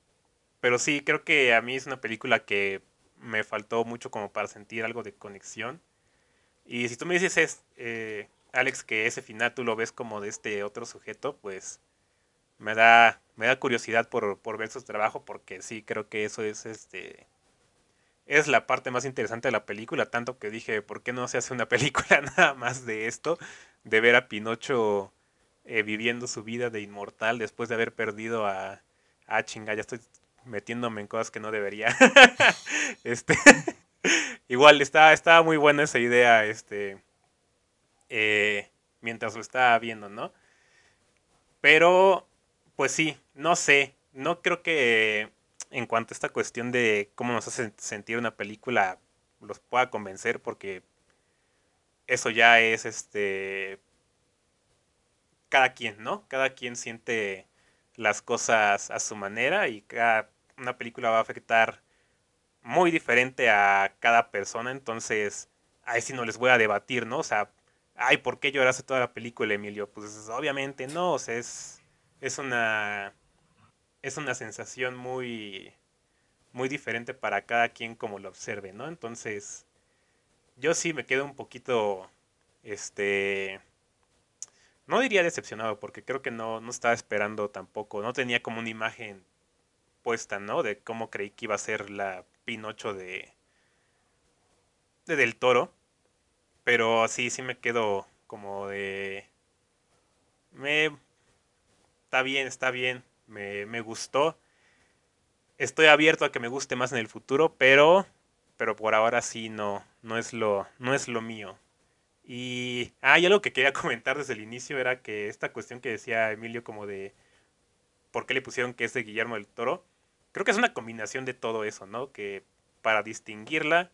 pero sí, creo que a mí es una película que me faltó mucho como para sentir algo de conexión. Y si tú me dices, es, eh, Alex, que ese final tú lo ves como de este otro sujeto, pues me da, me da curiosidad por, por ver su trabajo porque sí creo que eso es este es la parte más interesante de la película, tanto que dije, ¿por qué no se hace una película nada más de esto? De ver a Pinocho eh, viviendo su vida de inmortal después de haber perdido a... Ah, chinga, ya estoy metiéndome en cosas que no debería. este, igual, estaba, muy buena esa idea, este, eh, mientras lo estaba viendo, ¿no? Pero pues sí, no sé. No creo que en cuanto a esta cuestión de cómo nos hace sentir una película los pueda convencer porque eso ya es este cada quien, ¿no? Cada quien siente las cosas a su manera y cada una película va a afectar muy diferente a cada persona, entonces ahí sí no les voy a debatir, ¿no? O sea, ay, ¿por qué lloraste toda la película, Emilio? Pues obviamente no, o sea, es, es una, es una sensación muy, muy diferente para cada quien como lo observe, ¿no? Entonces, yo sí me quedo un poquito, este, no diría decepcionado, porque creo que no, no estaba esperando tampoco, no tenía como una imagen puesta, ¿no? De cómo creí que iba a ser la Pinocho de, de Del Toro. Pero sí, sí me quedo como de... Me... Está bien, está bien. Me, me gustó. Estoy abierto a que me guste más en el futuro, pero... Pero por ahora sí no, no es lo, no es lo mío. Y, ah, y algo que quería comentar desde el inicio era que esta cuestión que decía Emilio como de por qué le pusieron que es de Guillermo del Toro, creo que es una combinación de todo eso, ¿no? Que para distinguirla,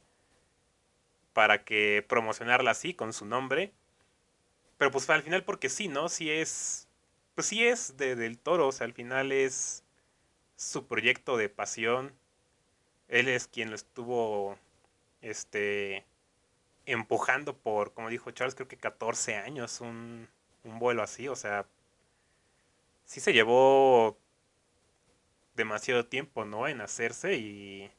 para que promocionarla así con su nombre, pero pues al final porque sí, ¿no? Sí es, pues sí es de, del Toro, o sea, al final es su proyecto de pasión, él es quien lo estuvo, este, empujando por, como dijo Charles, creo que 14 años un, un vuelo así, o sea, sí se llevó demasiado tiempo, ¿no? En hacerse y,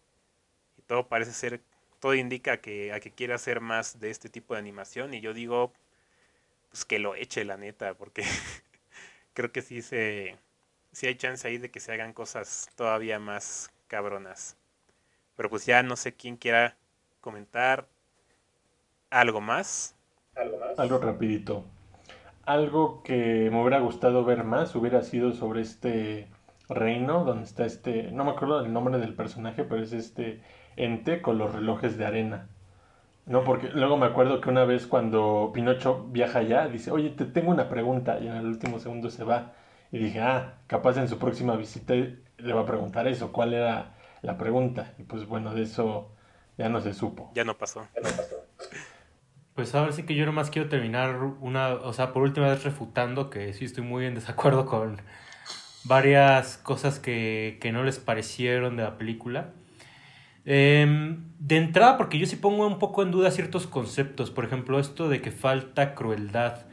y, todo parece ser, todo indica que, a que quiere hacer más de este tipo de animación y yo digo, pues que lo eche la neta, porque creo que sí se, sí hay chance ahí de que se hagan cosas todavía más cabronas. Pero pues ya no sé quién quiera comentar algo más. ¿Algo más? Algo rapidito. Algo que me hubiera gustado ver más hubiera sido sobre este reino donde está este, no me acuerdo del nombre del personaje, pero es este ente con los relojes de arena. No, porque luego me acuerdo que una vez cuando Pinocho viaja allá, dice, oye, te tengo una pregunta, y en el último segundo se va. Y dije, ah, capaz en su próxima visita le va a preguntar eso, cuál era la pregunta. Y pues bueno, de eso ya no se supo. Ya no pasó. Ya no pasó. Pues ahora sí que yo nomás quiero terminar una, o sea, por última vez refutando que sí estoy muy en desacuerdo con varias cosas que, que no les parecieron de la película. Eh, de entrada, porque yo sí pongo un poco en duda ciertos conceptos, por ejemplo, esto de que falta crueldad.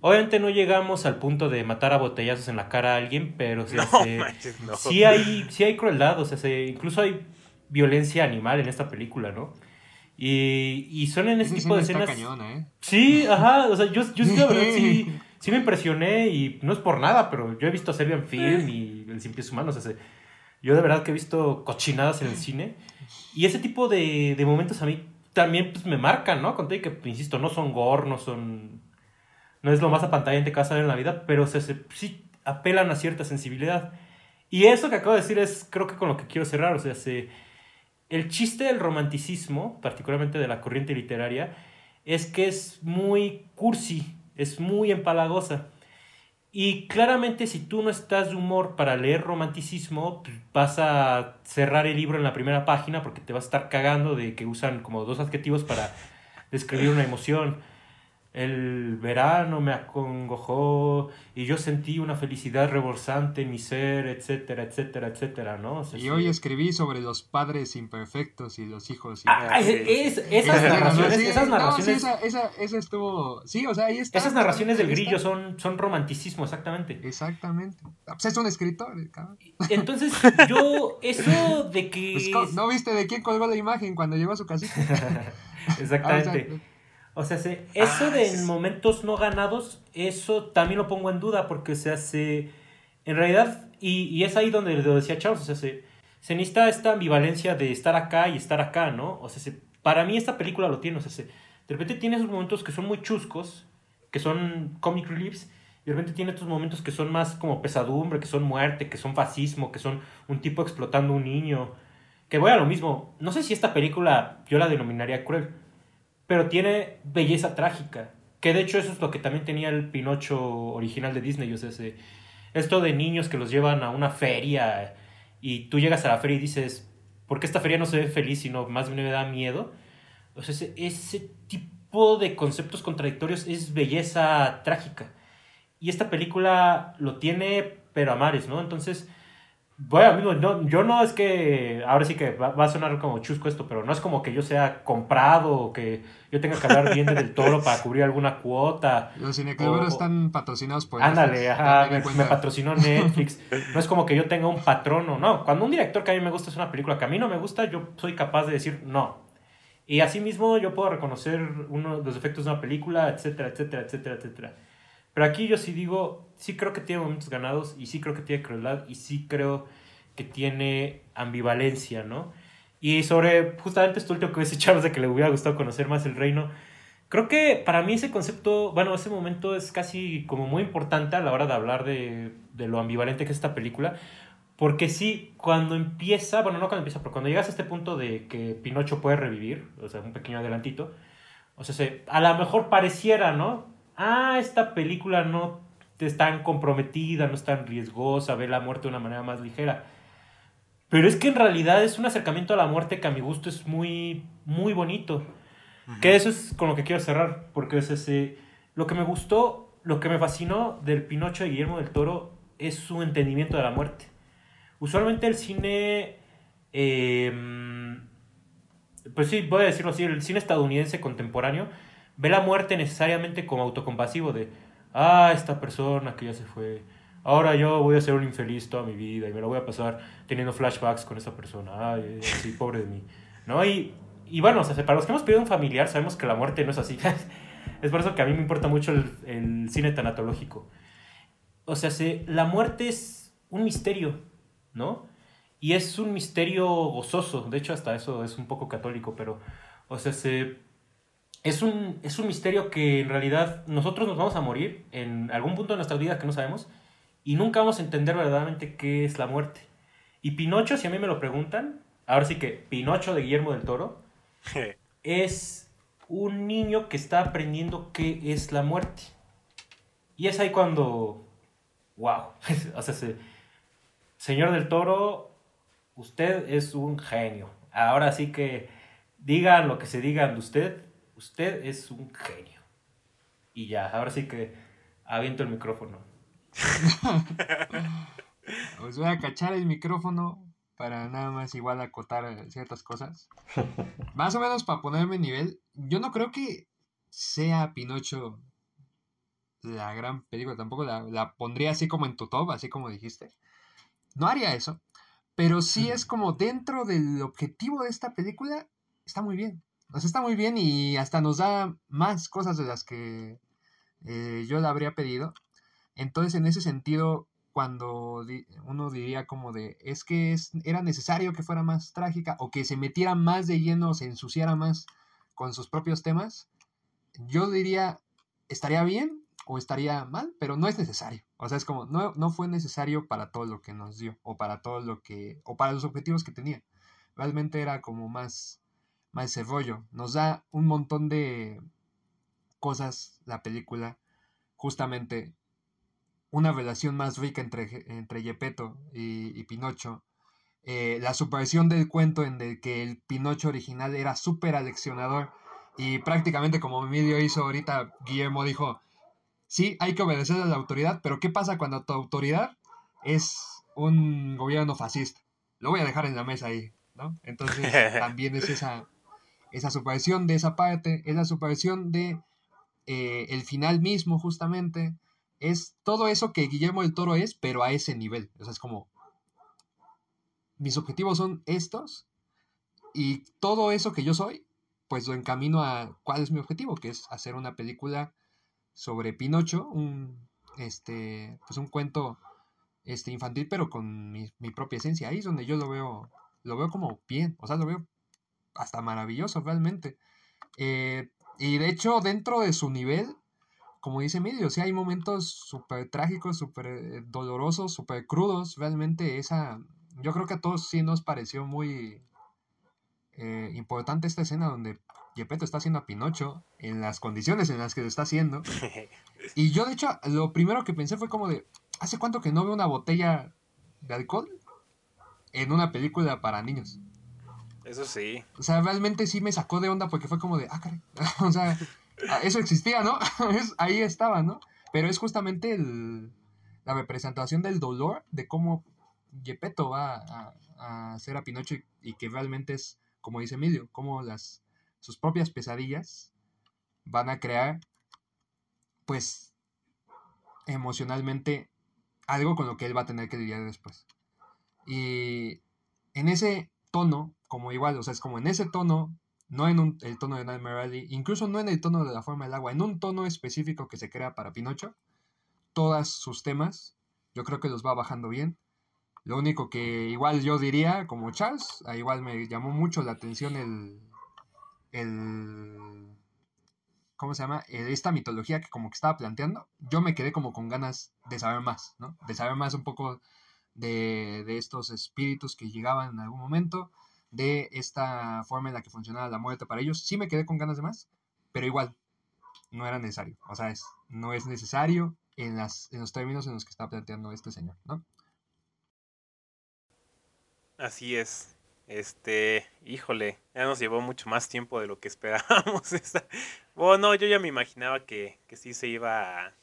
Obviamente no llegamos al punto de matar a botellazos en la cara a alguien, pero sí, no, se, manches, no. sí, hay, sí hay crueldad, o sea, se, incluso hay violencia animal en esta película, ¿no? Y, y son en ese tipo de escena escenas. ¿eh? Sí, ajá, o sea, yo, yo sí, la verdad, sí, sí me impresioné y no es por nada, pero yo he visto Serbian Film y El Cien Pies Humanos, o sea, yo de verdad que he visto cochinadas en el cine y ese tipo de, de momentos a mí también pues, me marcan, ¿no? Conté que, insisto, no son gore, no son... No es lo más apantallante que vas a ver en la vida, pero o sea, se, sí apelan a cierta sensibilidad. Y eso que acabo de decir es, creo que con lo que quiero cerrar, o sea, se, el chiste del romanticismo, particularmente de la corriente literaria, es que es muy cursi, es muy empalagosa. Y claramente si tú no estás de humor para leer romanticismo, pues, vas a cerrar el libro en la primera página porque te vas a estar cagando de que usan como dos adjetivos para describir una emoción. El verano me acongojó y yo sentí una felicidad rebosante en mi ser, etcétera, etcétera, etcétera, ¿no? O sea, Y sí. hoy escribí sobre los padres imperfectos y los hijos Ah, imperfectos. es- esas narraciones, sí, esas no, narraciones, sí, esa, esa, esa estuvo. Sí, o sea, ahí está. esas narraciones del grillo son, son romanticismo, exactamente. Exactamente. Ah, Pues es un escritor, cabrón. Entonces, yo, eso de que... Pues, ¿cómo- ¿No viste de quién colgó la imagen cuando llegó a su casita? Exactamente. Ah, o sea, O sea, se- eso Ah, de sí, sí. momentos no ganados, eso también lo pongo en duda porque se hace, en realidad, y, y es ahí donde lo decía Charles, o sea, se, se necesita esta ambivalencia de estar acá y estar acá, ¿no? O sea, se- para mí esta película lo tiene, o sea, se- de repente tiene esos momentos que son muy chuscos, que son comic reliefs, y de repente tiene estos momentos que son más como pesadumbre, que son muerte, que son fascismo, que son un tipo explotando a un niño, que voy a lo mismo, no sé si esta película yo la denominaría cruel, pero tiene belleza trágica. Que de hecho eso es lo que también tenía el Pinocho original de Disney. O sea, ese- esto de niños que los llevan a una feria y tú llegas a la feria y dices, ¿por qué esta feria no se ve feliz sino más bien me da miedo? O sea, ese, ese tipo de conceptos contradictorios es belleza trágica. Y esta película lo tiene, pero a mares, ¿no? Entonces, Bueno, no, yo no es que, ahora sí que va, va, a sonar como chusco esto, pero no es como que yo sea comprado o que yo tenga que hablar bien del toro para cubrir alguna cuota. Los cinecluberos están patrocinados por... Ándale, ajá, me, me, patrocinó Netflix. no es como que yo tenga un patrono, no. Cuando un director que a mí me gusta es una película que a mí no me gusta, yo soy capaz de decir no. Y asimismo yo puedo reconocer uno, los efectos de una película, etcétera, etcétera, etcétera, etcétera. Pero aquí yo sí digo, sí creo que tiene momentos ganados y sí creo que tiene crueldad y sí creo que tiene ambivalencia, ¿no? Y sobre justamente esto último que dice Charles de que le hubiera gustado conocer más el reino, creo que para mí ese concepto, bueno, ese momento es casi como muy importante a la hora de hablar de, de lo ambivalente que es esta película, porque sí, cuando empieza, bueno, no cuando empieza, pero cuando llegas a este punto de que Pinocho puede revivir, o sea, un pequeño adelantito, o sea, se, a lo mejor pareciera, ¿no? ah, esta película no es tan comprometida, no es tan riesgosa, ve la muerte de una manera más ligera. Pero es que en realidad es un acercamiento a la muerte que a mi gusto es muy, muy bonito. Que eso es con lo que quiero cerrar, porque es ese, lo que me gustó, lo que me fascinó del Pinocho de Guillermo del Toro es su entendimiento de la muerte. Usualmente el cine, em, pues sí, voy a decirlo así, el cine estadounidense contemporáneo ve la muerte necesariamente como autocompasivo de, ah, esta persona que ya se fue, ahora yo voy a ser un infeliz toda mi vida y me lo voy a pasar teniendo flashbacks con esta persona, ay, sí, pobre de mí, ¿no? Y, y bueno, o sea, para los que hemos perdido un familiar sabemos que la muerte no es así. es por eso que a mí me importa mucho el, el cine tanatológico. O sea, se, la muerte es un misterio, ¿no? Y es un misterio gozoso, de hecho hasta eso es un poco católico, pero, o sea, se es un, es un misterio que en realidad nosotros nos vamos a morir en algún punto de nuestra vida que no sabemos y nunca vamos a entender verdaderamente qué es la muerte. Y Pinocho, si a mí me lo preguntan, ahora sí que Pinocho de Guillermo del Toro es un niño que está aprendiendo qué es la muerte. Y es ahí cuando, wow, o sea, señor del Toro, usted es un genio. Ahora sí que digan lo que se digan de usted, usted es un genio. Y ya, ahora sí que aviento el micrófono. Os voy a cachar el micrófono para nada más igual acotar ciertas cosas. Más o menos para ponerme nivel, yo no creo que sea Pinocho la gran película, tampoco la, la, pondría así como en tu top, así como dijiste. No haría eso, pero sí es como dentro del objetivo de esta película, está muy bien. O sea, está muy bien y hasta nos da más cosas de las que eh, yo le habría pedido. Entonces, en ese sentido, cuando uno diría como de, es que es, era necesario que fuera más trágica o que se metiera más de lleno, se ensuciara más con sus propios temas, yo diría, estaría bien o estaría mal, pero no es necesario. O sea, es como, no, no fue necesario para todo lo que nos dio o para todo lo que, o para los objetivos que tenía. Realmente era como más más rollo. Nos da un montón de cosas la película. Justamente una relación más rica entre, entre Gepetto y, Pinocho. Eh, la subversión del cuento en el que el Pinocho original era súper aleccionador y prácticamente como Emilio hizo ahorita, Guillermo dijo, sí, hay que obedecer a la autoridad, pero ¿qué pasa cuando tu autoridad es un gobierno fascista? Lo voy a dejar en la mesa ahí, ¿no? Entonces también es esa, esa supervisión de esa parte, es la supervisión de eh, el final mismo justamente, es todo eso que Guillermo del Toro es, pero a ese nivel. O sea, es como, mis objetivos son estos y todo eso que yo soy, pues lo encamino a cuál es mi objetivo, que es hacer una película sobre Pinocho, un, este, pues un cuento este, infantil, pero con mi, mi propia esencia. Ahí es donde yo lo veo, lo veo como bien, o sea, lo veo hasta maravilloso realmente. Eh, y de hecho, dentro de su nivel, como dice Emilio, sí hay momentos súper trágicos, súper eh, dolorosos, súper crudos. Realmente esa, yo creo que a todos sí nos pareció muy eh, importante esta escena donde Gepetto está haciendo a Pinocho en las condiciones en las que lo está haciendo. Y yo, de hecho, lo primero que pensé fue como de, ¿hace cuánto que no veo una botella de alcohol en una película para niños? Eso sí. O sea, realmente sí me sacó de onda porque fue como de, ah, caray. o sea, eso existía, ¿no? ahí estaba, ¿no? Pero es justamente el, la representación del dolor, de cómo Gepetto va a, a hacer a Pinocho y, y que realmente es, como dice Emilio, como las sus propias pesadillas van a crear, pues, emocionalmente algo con lo que él va a tener que lidiar después. Y en ese tono, como igual, o sea, es como en ese tono, no en un- el tono de Nightmare Alley, incluso no en el tono de la forma del agua, en un tono específico que se crea para Pinocho, todos sus temas, yo creo que los va bajando bien. Lo único que igual yo diría, como Charles, igual me llamó mucho la atención el, el ¿cómo se llama? Eh, esta mitología que como que estaba planteando, yo me quedé como con ganas de saber más, ¿no? De saber más un poco de, de estos espíritus que llegaban en algún momento, de esta forma en la que funcionaba la muerte para ellos. Sí me quedé con ganas de más, pero igual, no era necesario. O sea, es, no es necesario en, las, en los términos en los que está planteando este señor, ¿no? Así es. Este, híjole, ya nos llevó mucho más tiempo de lo que esperábamos. esta- Bueno, yo ya me imaginaba que, que sí se iba a,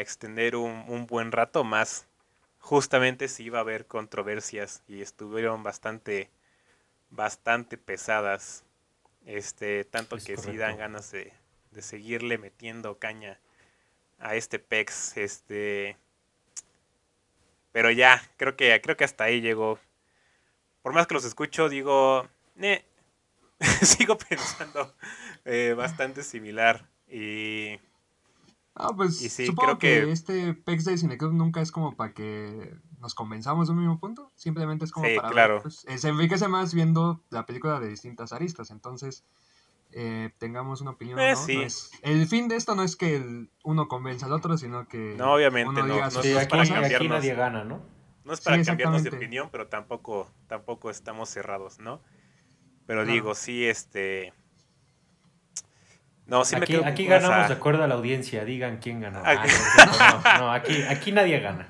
extender un, un buen rato más. Justamente si iba a haber controversias y estuvieron bastante, bastante pesadas. Este, tanto Es que sí correcto. dan ganas de, de seguirle metiendo caña a este PEX. Este, pero ya, creo que, creo que hasta ahí llegó por más que los escucho, digo, "Ne". sigo pensando eh, bastante similar. Y Ah, pues Y sí, supongo creo que... que- este PEX de Cineclub nunca es como para que nos convenzamos de un mismo punto, simplemente es como Sí, para ver, claro. pues, eh, se enriquece más viendo la película de distintas aristas, entonces eh, tengamos una opinión. Eh, ¿no? sí. No es- el fin de esto no es que el uno convenza al otro, sino que No, obviamente uno no, diga no sus Sí, es aquí, para aquí nadie gana, ¿no? no es Sí, para cambiarnos de opinión, pero tampoco, tampoco estamos cerrados, ¿no? Pero Claro. digo, sí, este... No, sí me aquí aquí ganamos a- de acuerdo a la audiencia, digan quién ganó. Ah, Ah, no, aquí, aquí nadie gana.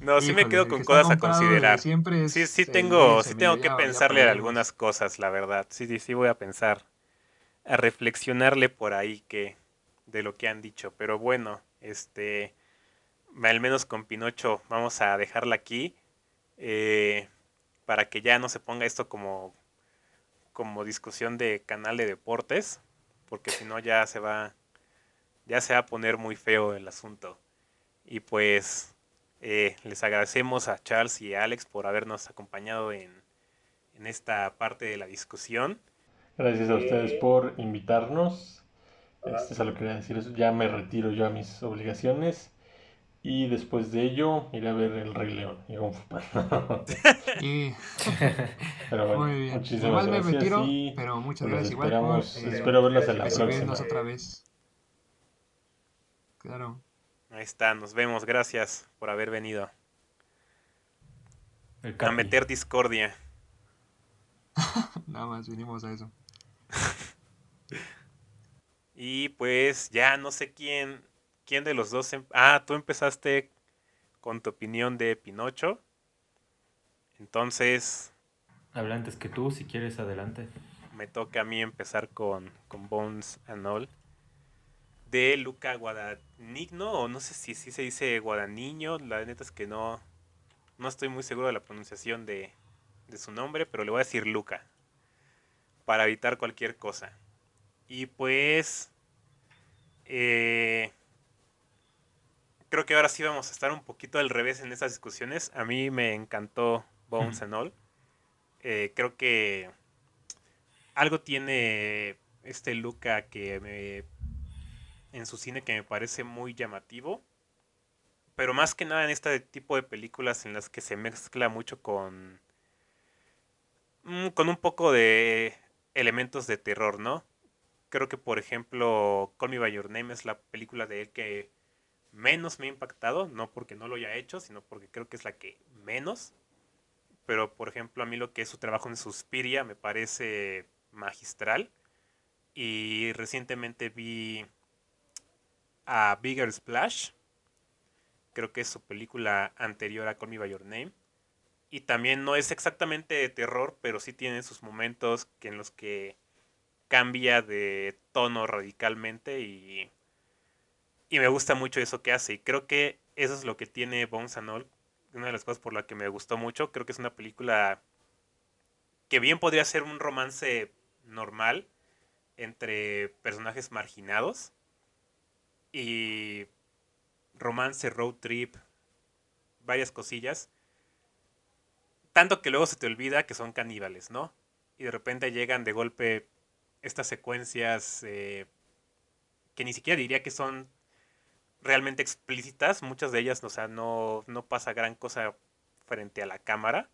No, sí me quedo con que cosas a considerar. Siempre es Sí, sí tengo, sí tengo que pensarle a algunas cosas, la verdad. Sí, sí, sí voy a pensar, a reflexionarle por ahí que de lo que han dicho. Pero bueno, este, al menos con Pinocho vamos a dejarla aquí eh, para que ya no se ponga esto como como discusión de canal de deportes, porque si no ya se va ya se va a poner muy feo el asunto. Y pues eh, les agradecemos a Charles y a Alex por habernos acompañado en, en esta parte de la discusión. Gracias a ustedes por invitarnos. Este, solo quería decir eso. Ya me retiro yo a mis obligaciones. Y después de ello iré a ver El Rey León y Pero bueno, muy bien. muchísimas Igual me gracias retiro, y pero muchas gracias igual esperamos. por eh, espero verlos en la próxima. otra vez. Claro. Ahí está, nos vemos, gracias por haber venido El a meter discordia. Nada más vinimos a eso. Y pues ya no sé quién, quién de los dos... em- Ah, tú empezaste con tu opinión de Pinocho. Entonces Habla antes que tú, si quieres, adelante. me toca a mí empezar con, con Bones and All. De Luca Guadagnino, o no sé si, si se dice Guadaniño, la neta es que no, no estoy muy seguro de la pronunciación de, de su nombre, pero le voy a decir Luca, para evitar cualquier cosa. Y pues, eh, creo que ahora sí vamos a estar un poquito al revés en estas discusiones. A mí me encantó Bones and All. Eh, creo que algo tiene este Luca que me en su cine que me parece muy llamativo. Pero más que nada en este tipo de películas en las que se mezcla mucho con mm, con un poco de elementos de terror, ¿no? Creo que por ejemplo Call Me by Your Name es la película de él que menos me ha impactado, no porque no lo haya hecho, sino porque creo que es la que menos pero por ejemplo a mí lo que es su trabajo en Suspiria me parece magistral y recientemente vi a Bigger Splash. Creo que es su película anterior a Call Me By Your Name. Y también no es exactamente de terror pero sí tiene sus momentos que en los que cambia de tono radicalmente y y me gusta mucho eso que hace. Y creo que eso es lo que tiene Bones and All una de las cosas por la que me gustó mucho. Creo que es una película que bien podría ser un romance normal entre personajes marginados y romance, road trip, varias cosillas. Tanto que luego se te olvida que son caníbales, ¿no? Y de repente llegan de golpe estas secuencias eh, que ni siquiera diría que son realmente explícitas. Muchas de ellas, o sea, no, no pasa gran cosa frente a la cámara.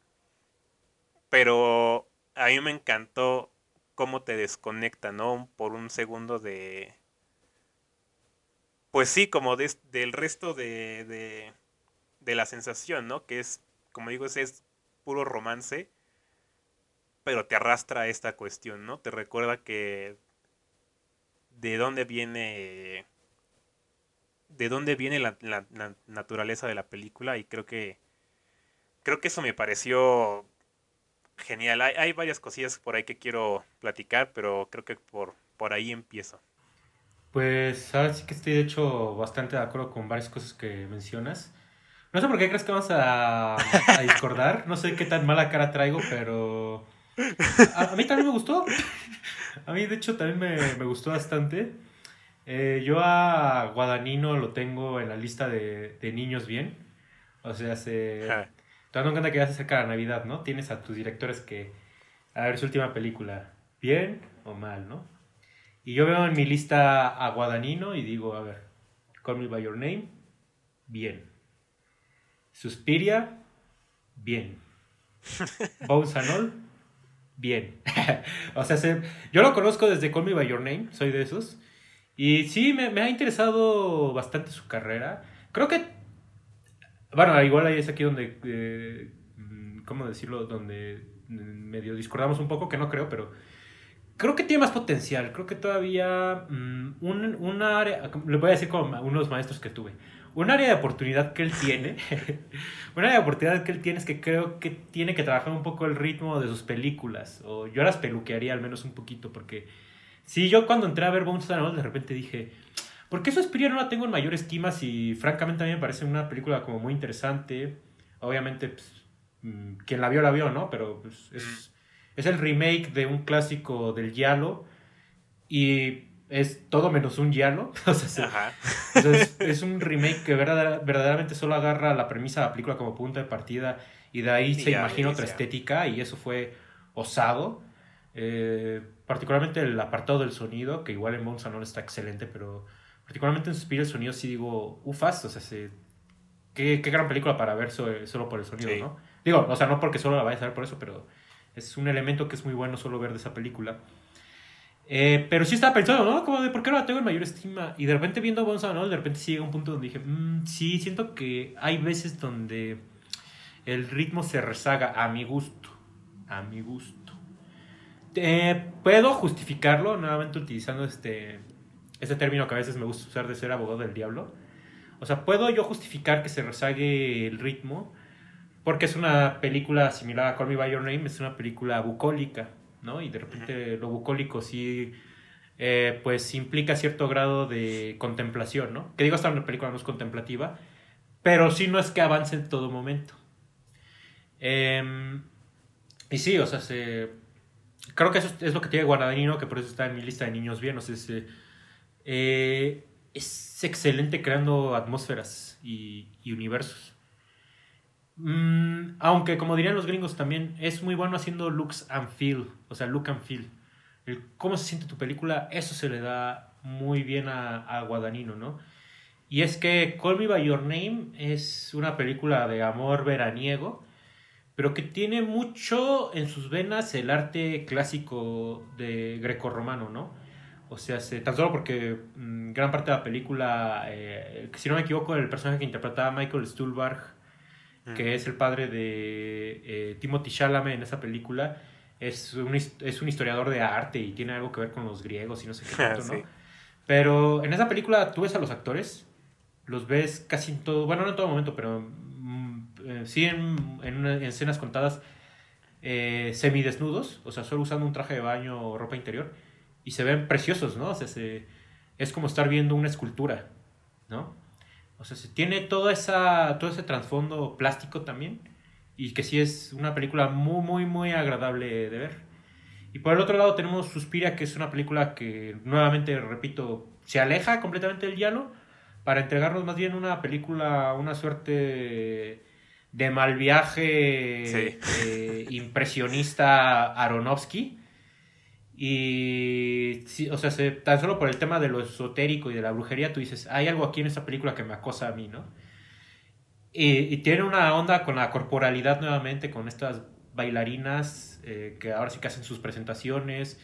Pero a mí me encantó cómo te desconecta, ¿no? Por un segundo de... Pues sí, como del resto de, de, de, la sensación, ¿no? Que es, como digo, es, puro romance, pero te arrastra a esta cuestión, ¿no? Te recuerda que de dónde viene de dónde viene la, la, naturaleza de la película y creo que creo que eso me pareció genial. Hay, varias cosillas por ahí que quiero platicar, pero creo que por, por ahí empiezo. Pues ahora sí que estoy de hecho bastante de acuerdo con varias cosas que mencionas. No sé por qué crees que vamos a, a discordar. No sé qué tan mala cara traigo, pero a, mí también me gustó. A mí de hecho también me, me gustó bastante. Eh, yo a Guadagnino lo tengo en la lista de, de niños bien. O sea, se, te en cuenta que ya se acerca la Navidad, ¿no? Tienes a tus directores que a ver su última película, bien o mal, ¿no? Y yo veo en mi lista a Guadagnino y digo, a ver, Call Me By Your Name, bien. Suspiria, bien. All, bien. o sea, yo lo conozco desde Call Me By Your Name, soy de esos. Y sí, me, me ha interesado bastante su carrera. Creo que bueno, igual ahí es aquí donde, eh, ¿cómo decirlo? Donde medio discordamos un poco, que no creo, pero creo que tiene más potencial. Creo que todavía mm, un, un, área, le voy a decir como unos maestros que tuve, un área de oportunidad que él tiene, un área de oportunidad que él tiene es que creo que tiene que trabajar un poco el ritmo de sus películas, o yo las peluquearía al menos un poquito, porque si yo cuando entré a ver Bones de repente dije, porque Suspiria no la tengo en mayor estima y francamente a mí me parece una película como muy interesante. Obviamente, pues, mm, quien la vio, la vio, ¿no? Pero pues, es, es, el remake de un clásico del Yalo y es todo menos un Yalo. o sea, es, un remake que verdaderamente solo agarra la premisa de la película como punto de partida y de ahí se imagina otra estética y eso fue osado. Eh, particularmente el apartado del sonido, que igual en Monza no está excelente, pero particularmente en Suspiria el sonido sí digo, ufas, o sea, qué, qué, gran película para ver solo, por el sonido, ¿no? Digo, o sea, no porque solo la vayas a ver por eso, pero es un elemento que es muy bueno solo ver de esa película. Eh, pero sí estaba pensando, ¿no? Como de por qué no la tengo en mayor estima. Y de repente viendo Bones ¿no? De repente sí llega un punto donde dije, mm, sí, siento que hay veces donde el ritmo se rezaga a mi gusto. A mi gusto. Eh, Puedo justificarlo, nuevamente utilizando este ese término que a veces me gusta usar de ser abogado del diablo. O sea, puedo yo justificar que se rezague el ritmo porque es una película similar a Call Me By Your Name, es una película bucólica, ¿no? Y de repente lo bucólico sí, eh, pues implica cierto grado de contemplación, ¿no? Que digo, esta una película no es contemplativa, pero sí no es que avance en todo momento. Em, y sí, o sea, se, creo que eso es lo que tiene Guadagnino, que por eso está en mi lista de niños bien, o sea, se, eh, es excelente creando atmósferas y, universos. Mm, aunque, como dirían los gringos también, es muy bueno haciendo looks and feel, o sea, look and feel. El cómo se siente tu película, eso se le da muy bien a, a Guadagnino, ¿no? Y es que Call Me By Your Name es una película de amor veraniego, pero que tiene mucho en sus venas el arte clásico de greco-romano, ¿no? O sea, tan solo porque mm, gran parte de la película, eh, si no me equivoco, el personaje que interpretaba Michael Stuhlbarg, que es el padre de eh, Timothy Chalamet en esa película, es un, es un historiador de arte y tiene algo que ver con los griegos y no sé qué tanto, ¿no? Pero en esa película tú ves a los actores, los ves casi en todo, bueno, no en todo momento, pero mm, eh, sí en, en, escenas contadas semidesnudos, o sea, solo usando un traje de baño o ropa interior y se ven preciosos, ¿no? O sea, es como estar viendo una escultura, ¿no? O sea, se tiene toda esa, todo ese trasfondo plástico también. Y que sí es una película muy, muy, muy agradable de ver. Y por el otro lado tenemos Suspiria, que es una película que, nuevamente, repito, se aleja completamente del llano para entregarnos más bien una película, una suerte de mal viaje eh, impresionista Aronofsky. Y, o sea, tan solo por el tema de lo esotérico y de la brujería, tú dices, hay algo aquí en esta película que me acosa a mí, ¿no? Y, tiene una onda con la corporalidad nuevamente, con estas bailarinas eh, que ahora sí que hacen sus presentaciones,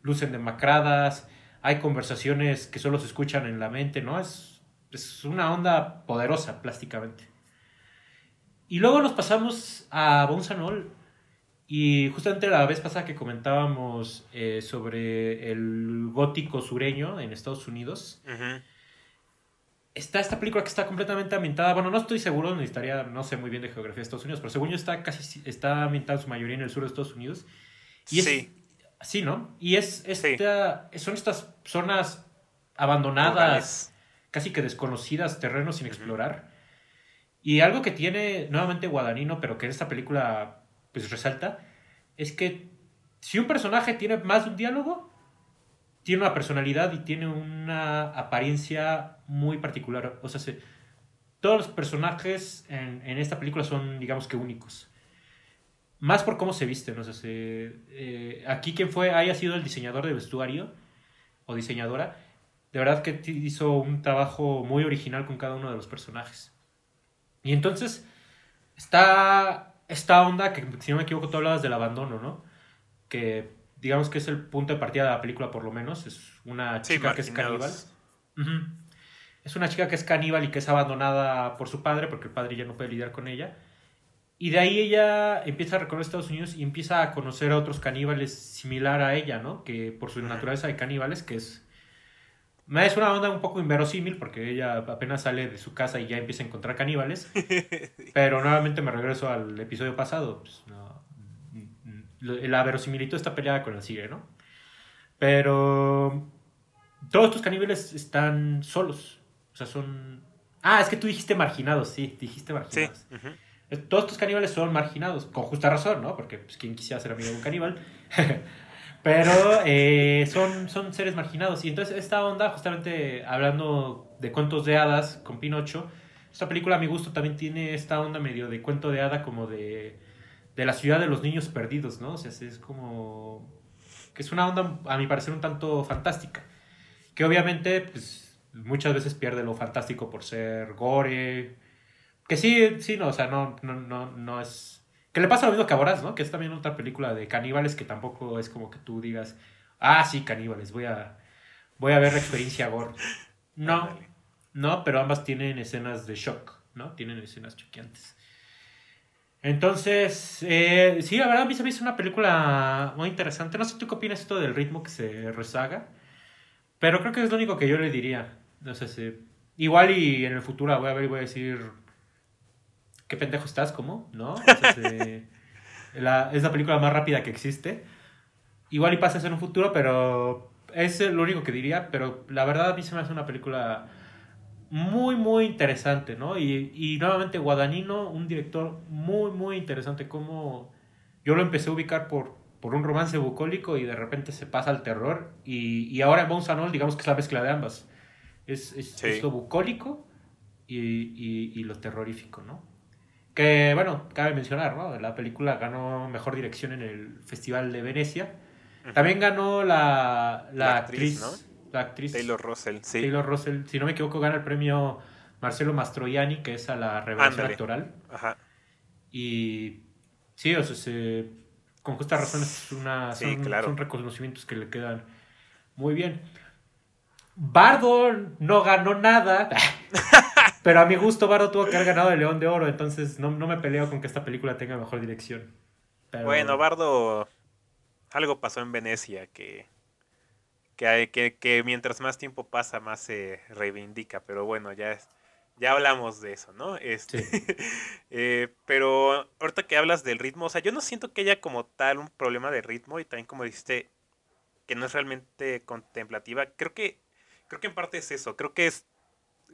lucen demacradas, hay conversaciones que solo se escuchan en la mente, ¿no? Es, es una onda poderosa plásticamente. Y luego nos pasamos a Bonsanol. Y justamente la vez pasada que comentábamos eh, sobre el gótico sureño en Estados Unidos, está esta película que está completamente ambientada. Bueno, no estoy seguro, necesitaría, no sé muy bien de geografía de Estados Unidos, pero según yo está casi está ambientada en su mayoría en el sur de Estados Unidos. Y sí. sí, ¿no? Y es esta, son estas zonas abandonadas, casi que desconocidas, terrenos sin explorar y algo que tiene nuevamente Guadagnino, pero que en esta película pues resalta, es que si un personaje tiene más de un diálogo, tiene una personalidad y tiene una apariencia muy particular. O sea, todos los personajes en, esta película son, digamos que, únicos. Más por cómo se visten. O sea, eh, aquí quien fue, haya sido el diseñador de vestuario o diseñadora, de verdad que hizo un trabajo muy original con cada uno de los personajes. Y entonces está esta onda que, si no me equivoco, tú hablabas del abandono, ¿no? Que digamos que es el punto de partida de la película, por lo menos. Es una chica que es caníbal. Es una chica que es caníbal y que es abandonada por su padre, porque el padre ya no puede lidiar con ella. Y de ahí ella empieza a recorrer Estados Unidos y empieza a conocer a otros caníbales similar a ella, ¿no? Que por su naturaleza de caníbales, que es es una onda un poco inverosímil porque ella apenas sale de su casa y ya empieza a encontrar caníbales. Pero nuevamente me regreso al episodio pasado. Pues, la verosimilitud está peleada con el sigue, ¿no? Pero todos estos caníbales están solos. O sea, son... Ah, es que tú dijiste marginados, sí, dijiste marginados. Todos estos caníbales son marginados, con justa razón, ¿no? Porque pues, quien quisiera ser amigo de un caníbal. Pero eh, son, son seres marginados. Y entonces esta onda, justamente hablando de cuentos de hadas con Pinocho, esta película a mi gusto también tiene esta onda medio de cuento de hada como de, de la ciudad de los niños perdidos, ¿no? O sea, es como... que es una onda, a mi parecer, un tanto fantástica. Que obviamente, pues, muchas veces pierde lo fantástico por ser gore. Que sí, sí, no, o sea, no, no, no, no es que le pasa lo mismo que a Boraz, ¿no? Que es también otra película de caníbales que tampoco es como que tú digas, ah, sí, caníbales, voy a, voy a ver la experiencia gore. No, no, pero ambas tienen escenas de shock, ¿no? Tienen escenas choqueantes. Entonces, eh, sí, la verdad, a mí se me hizo una película muy interesante. No sé tú qué opinas esto del ritmo que se rezaga, pero creo que es lo único que yo le diría. No sé si. Igual y en el futuro voy a ver y voy a decir ¿qué pendejo estás? ¿Cómo? ¿No? es la película más rápida que existe. Igual y pasa eso en un futuro, pero es lo único que diría. Pero la verdad a mí se me hace una película muy, muy interesante, ¿no? Y, y nuevamente Guadagnino, un director muy, muy interesante. Como yo lo empecé a ubicar por, por un romance bucólico y de repente se pasa al terror. Y, y ahora en Bones digamos que es la mezcla de ambas. Es, es, lo bucólico y, y, y lo terrorífico, ¿no? Que bueno, cabe mencionar, ¿no? La película ganó mejor dirección en el Festival de Venecia. También ganó la, la, actriz, la actriz Taylor Russell, sí. Taylor Russell, si no me equivoco, gana el premio Marcelo Mastroianni, que es a la revelación actoral. Ajá. Y sí, o sea, con justa razón es una, son, son reconocimientos que le quedan muy bien. Bardo no ganó nada. Pero a mi gusto, Bardo tuvo que haber ganado el León de Oro, entonces no, me peleo con que esta película tenga mejor dirección. Bueno, Bardo, algo pasó en Venecia que, que, que, mientras más tiempo pasa, más se reivindica, pero bueno, ya ya hablamos de eso, ¿no? Este, eh, pero ahorita que hablas del ritmo, o sea, yo no siento que haya como tal un problema de ritmo y también como dijiste que no es realmente contemplativa. Creo que creo que en parte es eso. Creo que es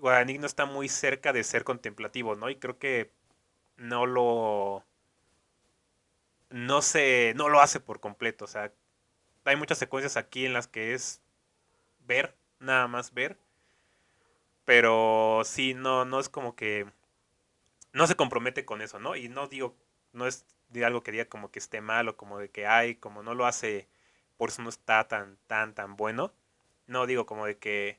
Guadagnino está muy cerca de ser contemplativo, ¿no? Y creo que no lo no se no lo hace por completo, o sea, hay muchas secuencias aquí en las que es ver, nada más ver, pero sí no no es como que no se compromete con eso, ¿no? Y no digo no es de algo que diga como que esté mal o como de que hay, como no lo hace, por eso no está tan tan tan bueno. No digo como de que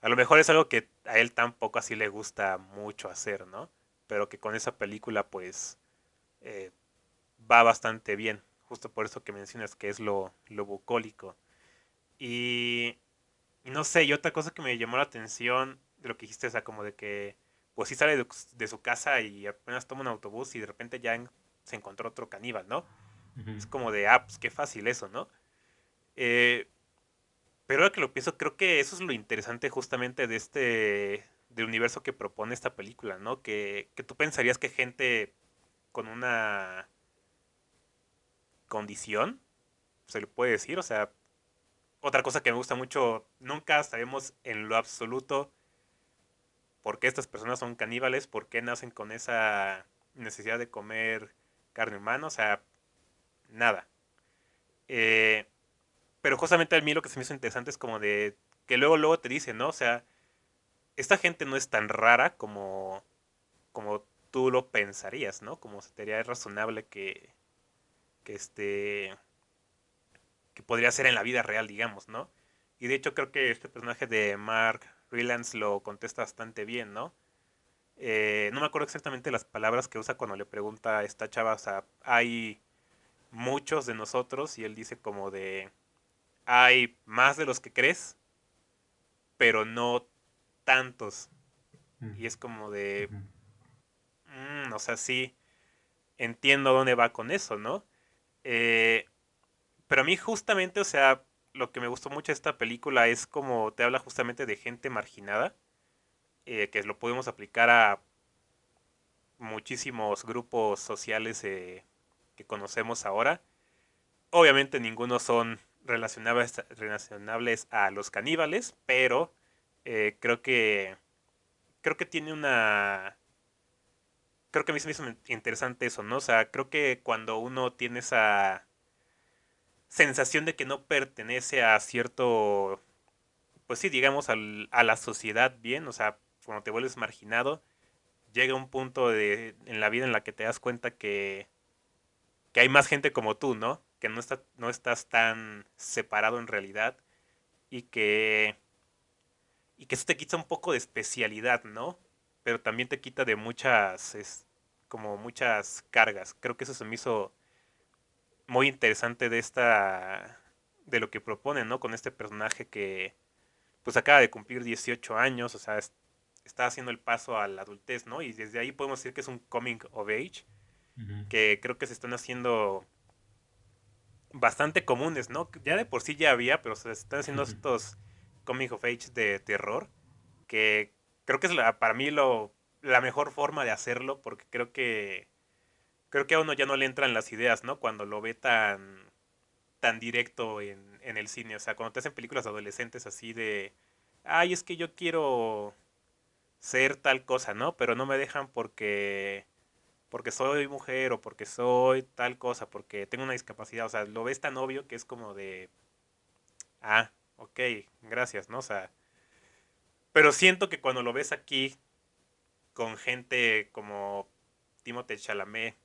a lo mejor es algo que a él tampoco así le gusta mucho hacer, ¿no? Pero que con esa película pues eh, va bastante bien. Justo por eso que mencionas que es lo, lo bucólico. Y, y, no sé, y otra cosa que me llamó la atención de lo que dijiste, o sea, como de que pues sí sale de, de su casa y apenas toma un autobús y de repente ya en, se encontró otro caníbal, ¿no? Uh -huh. Es como de, ah, pues qué fácil eso, ¿no? Eh, pero ahora que lo pienso, creo que eso es lo interesante justamente de este del universo que propone esta película, ¿no? Que, que tú pensarías que gente con una condición, se le puede decir, o sea, otra cosa que me gusta mucho, nunca sabemos en lo absoluto por qué estas personas son caníbales, por qué nacen con esa necesidad de comer carne humana, o sea, nada. Eh, pero justamente a mí lo que se me hizo interesante es como de que luego luego te dicen, ¿no? O sea, esta gente no es tan rara como como tú lo pensarías, ¿no? Como sería razonable que que este que podría ser en la vida real, digamos, ¿no? Y de hecho creo que este personaje de Mark Rylance lo contesta bastante bien, ¿no? Eh, no me acuerdo exactamente las palabras que usa cuando le pregunta a esta chava, o sea, hay muchos de nosotros y él dice como de hay más de los que crees, pero no tantos. Y es como de... Mm, o sea, sí, entiendo dónde va con eso, ¿no? Eh, pero a mí justamente, o sea, lo que me gustó mucho de esta película es como te habla justamente de gente marginada, eh, que lo podemos aplicar a muchísimos grupos sociales eh, que conocemos ahora. Obviamente ninguno son relacionables, relacionables a los caníbales, pero eh, creo que creo que tiene una creo que a mí se me hizo interesante eso, ¿no? O sea, creo que cuando uno tiene esa sensación de que no pertenece a cierto pues sí, digamos al, a la sociedad bien, o sea, cuando te vuelves marginado, llega un punto de, en la vida en la que te das cuenta que, que hay más gente como tú, ¿no? Que no, está, no estás tan separado en realidad y que, y que eso te quita un poco de especialidad, ¿no? Pero también te quita de muchas, es, como muchas cargas. Creo que eso se me hizo muy interesante de esta, de lo que propone, ¿no? Con este personaje que, pues acaba de cumplir 18 años, o sea, está haciendo el paso a la adultez, ¿no? Y desde ahí podemos decir que es un coming of age, uh -huh. que creo que se están haciendo bastante comunes, ¿no? Ya de por sí ya había, pero se están haciendo estos comic of age de terror, que creo que es la, para mí lo, la mejor forma de hacerlo, porque creo que creo que a uno ya no le entran las ideas, ¿no? Cuando lo ve tan tan directo en, en el cine, o sea, cuando te hacen películas adolescentes así de, ay, es que yo quiero ser tal cosa, ¿no? Pero no me dejan porque porque soy mujer o porque soy tal cosa, porque tengo una discapacidad, o sea, lo ves tan obvio que es como de, ah, ok, gracias, ¿no? O sea, pero siento que cuando lo ves aquí con gente como Timothée Chalamet,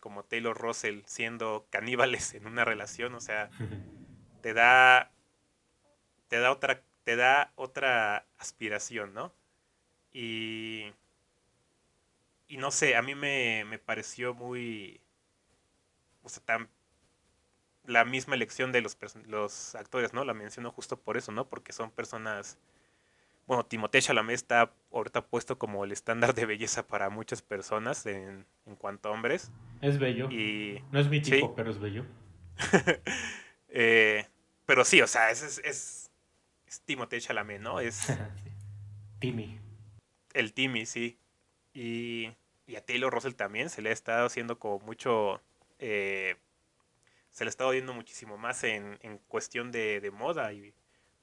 como Taylor Russell, siendo caníbales en una relación, o sea, te da, te da otra, te da otra aspiración, ¿no? Y y no sé, a mí me, me pareció muy. O sea, tan. La misma elección de los, los actores, ¿no? La menciono justo por eso, ¿no? Porque son personas. Bueno, Timothée Chalamet está ahorita puesto como el estándar de belleza para muchas personas en, en cuanto a hombres. Es bello. Y, no es mi tipo, ¿sí? pero es bello. eh, pero sí, o sea, es, es, es, es Timothée Chalamet, ¿no? Es. Timmy. El Timmy, sí. Y, y, a Taylor Russell también se le ha estado haciendo como mucho. Eh, se le ha estado viendo muchísimo más en, en cuestión de, de, moda y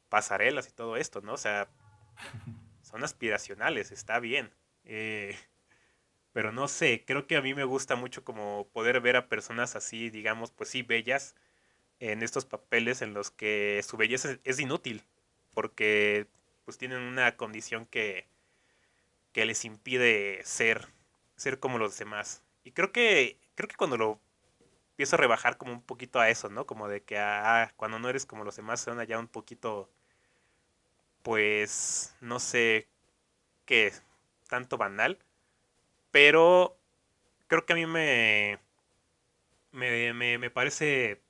pasarelas y todo esto, ¿no? O sea, son aspiracionales, está bien. Eh, pero no sé, creo que a mí me gusta mucho como poder ver a personas así, digamos, pues sí, bellas, en estos papeles en los que su belleza es inútil, porque pues tienen una condición que, que les impide ser, ser como los demás. Y creo que, creo que cuando lo empiezo a rebajar como un poquito a eso, ¿no? Como de que ah, cuando no eres como los demás suena ya un poquito, pues, no sé qué, tanto banal. Pero creo que a mí me, me, me, me parece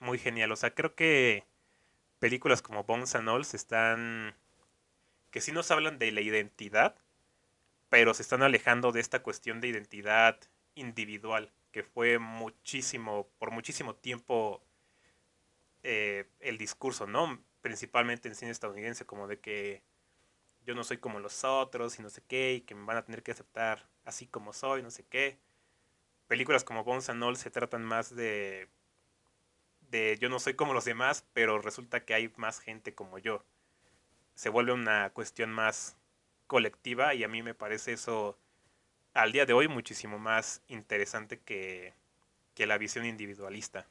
muy genial. O sea, creo que películas como Bones and All están... que sí nos hablan de la identidad, pero se están alejando de esta cuestión de identidad individual, que fue muchísimo, por muchísimo tiempo eh, el discurso, ¿no? Principalmente en cine estadounidense, como de que yo no soy como los otros y no sé qué, y que me van a tener que aceptar así como soy, no sé qué. Películas como Bones and All se tratan más de de yo no soy como los demás, pero resulta que hay más gente como yo. Se vuelve una cuestión más colectiva y a mí me parece eso al día de hoy muchísimo más interesante que, que la visión individualista.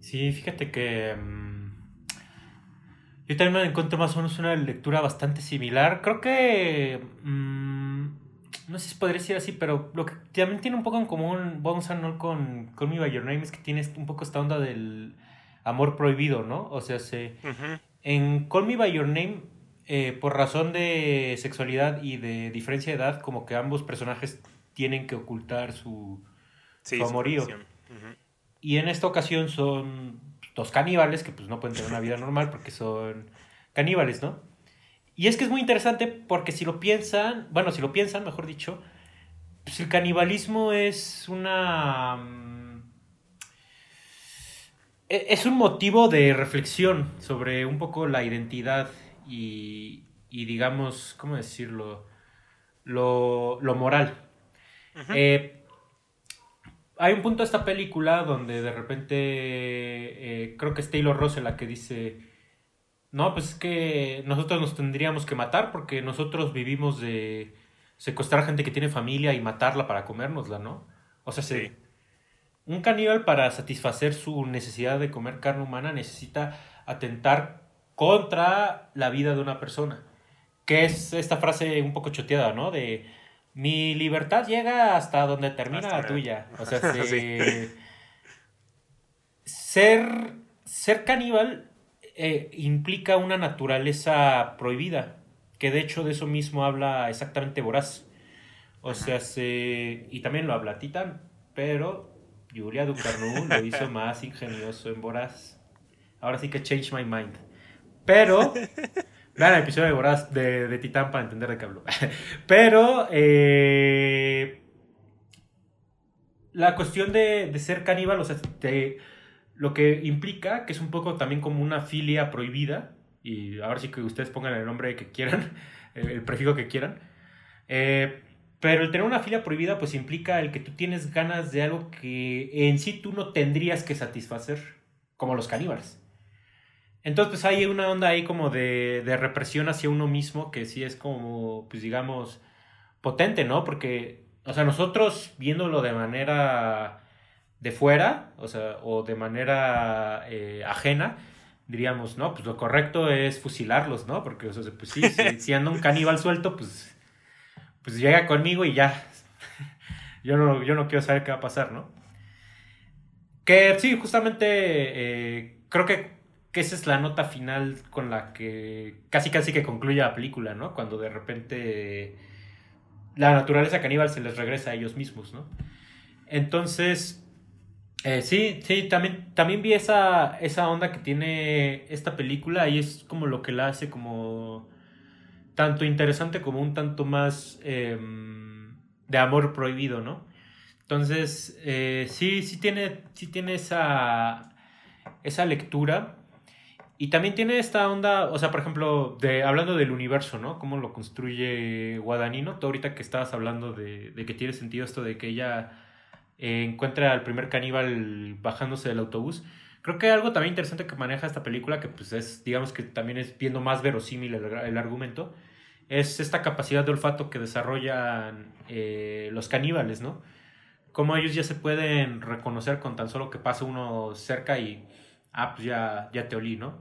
Sí, fíjate que mm, yo también me encuentro más o menos una lectura bastante similar. Creo que mm, no sé si podría decir así, pero lo que también tiene un poco en común Bones and con Call Me By Your Name es que tiene un poco esta onda del amor prohibido, ¿no? O sea, se, en Call Me By Your Name, eh, por razón de sexualidad y de diferencia de edad, como que ambos personajes tienen que ocultar su, amorío. Y en esta ocasión son dos caníbales que pues no pueden tener una vida normal porque son caníbales, ¿no? Y es que es muy interesante porque si lo piensan, bueno, si lo piensan, mejor dicho, pues el canibalismo es una... E, es un motivo de reflexión sobre un poco la identidad y, y digamos, ¿cómo decirlo? Lo, lo moral. Eh, hay un punto de esta película donde de repente eh, creo que es Taylor Russell la que dice no, pues es que nosotros nos tendríamos que matar porque nosotros vivimos de secuestrar gente que tiene familia y matarla para comérnosla, ¿no? O sea, sí. Un caníbal para satisfacer su necesidad de comer carne humana necesita atentar contra la vida de una persona. Que es esta frase un poco choteada, ¿no? De mi libertad llega hasta donde termina la tuya. O sea, ser, ser caníbal eh, implica una naturaleza prohibida, que de hecho de eso mismo habla exactamente Voraz. O sea, se, y también lo habla Titán, pero Julia Ducarnu lo hizo más ingenioso en Voraz. Ahora sí que change my mind. Pero, vean el episodio de Voraz de, de Titán para entender de qué hablo. Pero, eh, la cuestión de, de, ser caníbal, o sea, te, lo que implica que es un poco también como una filia prohibida, y ahora sí que ustedes pongan el nombre que quieran, el prefijo que quieran, eh, pero el tener una filia prohibida pues implica el que tú tienes ganas de algo que en sí tú no tendrías que satisfacer, como los caníbales. Entonces pues hay una onda ahí como de, de represión hacia uno mismo que sí es como, pues digamos, potente, ¿no? Porque, o sea, nosotros viéndolo de manera de fuera, o sea, o de manera eh, ajena, diríamos, no, pues lo correcto es fusilarlos, ¿no? Porque, o sea, pues sí, si, anda un caníbal suelto, pues, pues llega conmigo y ya. yo, no, yo no quiero saber qué va a pasar, ¿no? Que sí, justamente eh, creo que, que, esa es la nota final con la que casi casi que concluye la película, ¿no? Cuando de repente la naturaleza caníbal se les regresa a ellos mismos, ¿no? Entonces, eh, sí, sí, también, también vi esa, esa onda que tiene esta película y es como lo que la hace como tanto interesante como un tanto más em, de amor prohibido, ¿no? Entonces, eh, sí, sí tiene, sí tiene esa, esa lectura. Y también tiene esta onda, o sea, por ejemplo, de, hablando del universo, ¿no? Cómo lo construye Guadagnino. Tú ahorita que estabas hablando de, de que tiene sentido esto de que ella eh, encuentra al primer caníbal bajándose del autobús. Creo que algo también interesante que maneja esta película, que pues es, digamos que también es viendo más verosímil el, argumento, es esta capacidad de olfato que desarrollan eh, los caníbales, ¿no? Cómo ellos ya se pueden reconocer con tan solo que pase uno cerca y, ah, pues ya, ya te olí, ¿no?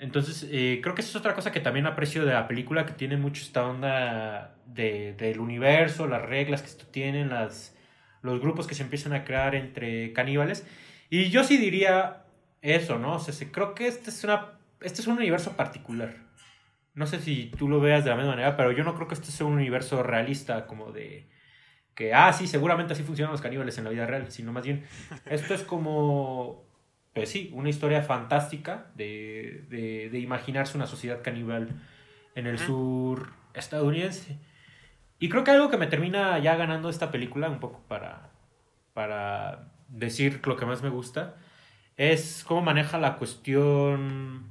Entonces, eh, creo que esa es otra cosa que también aprecio de la película, que tiene mucho esta onda de, del universo, las reglas que esto tienen, las, los grupos que se empiezan a crear entre caníbales. Y yo sí diría eso, ¿no? O sea, creo que este es, una, este es un universo particular. No sé si tú lo veas de la misma manera, pero yo no creo que este sea un universo realista como de que, ah, sí, seguramente así funcionan los caníbales en la vida real, sino más bien, esto es como pues sí, una historia fantástica de, de, imaginarse una sociedad caníbal en el sur estadounidense. Y creo que algo que me termina ya ganando esta película, un poco para, para decir lo que más me gusta, es cómo maneja la cuestión,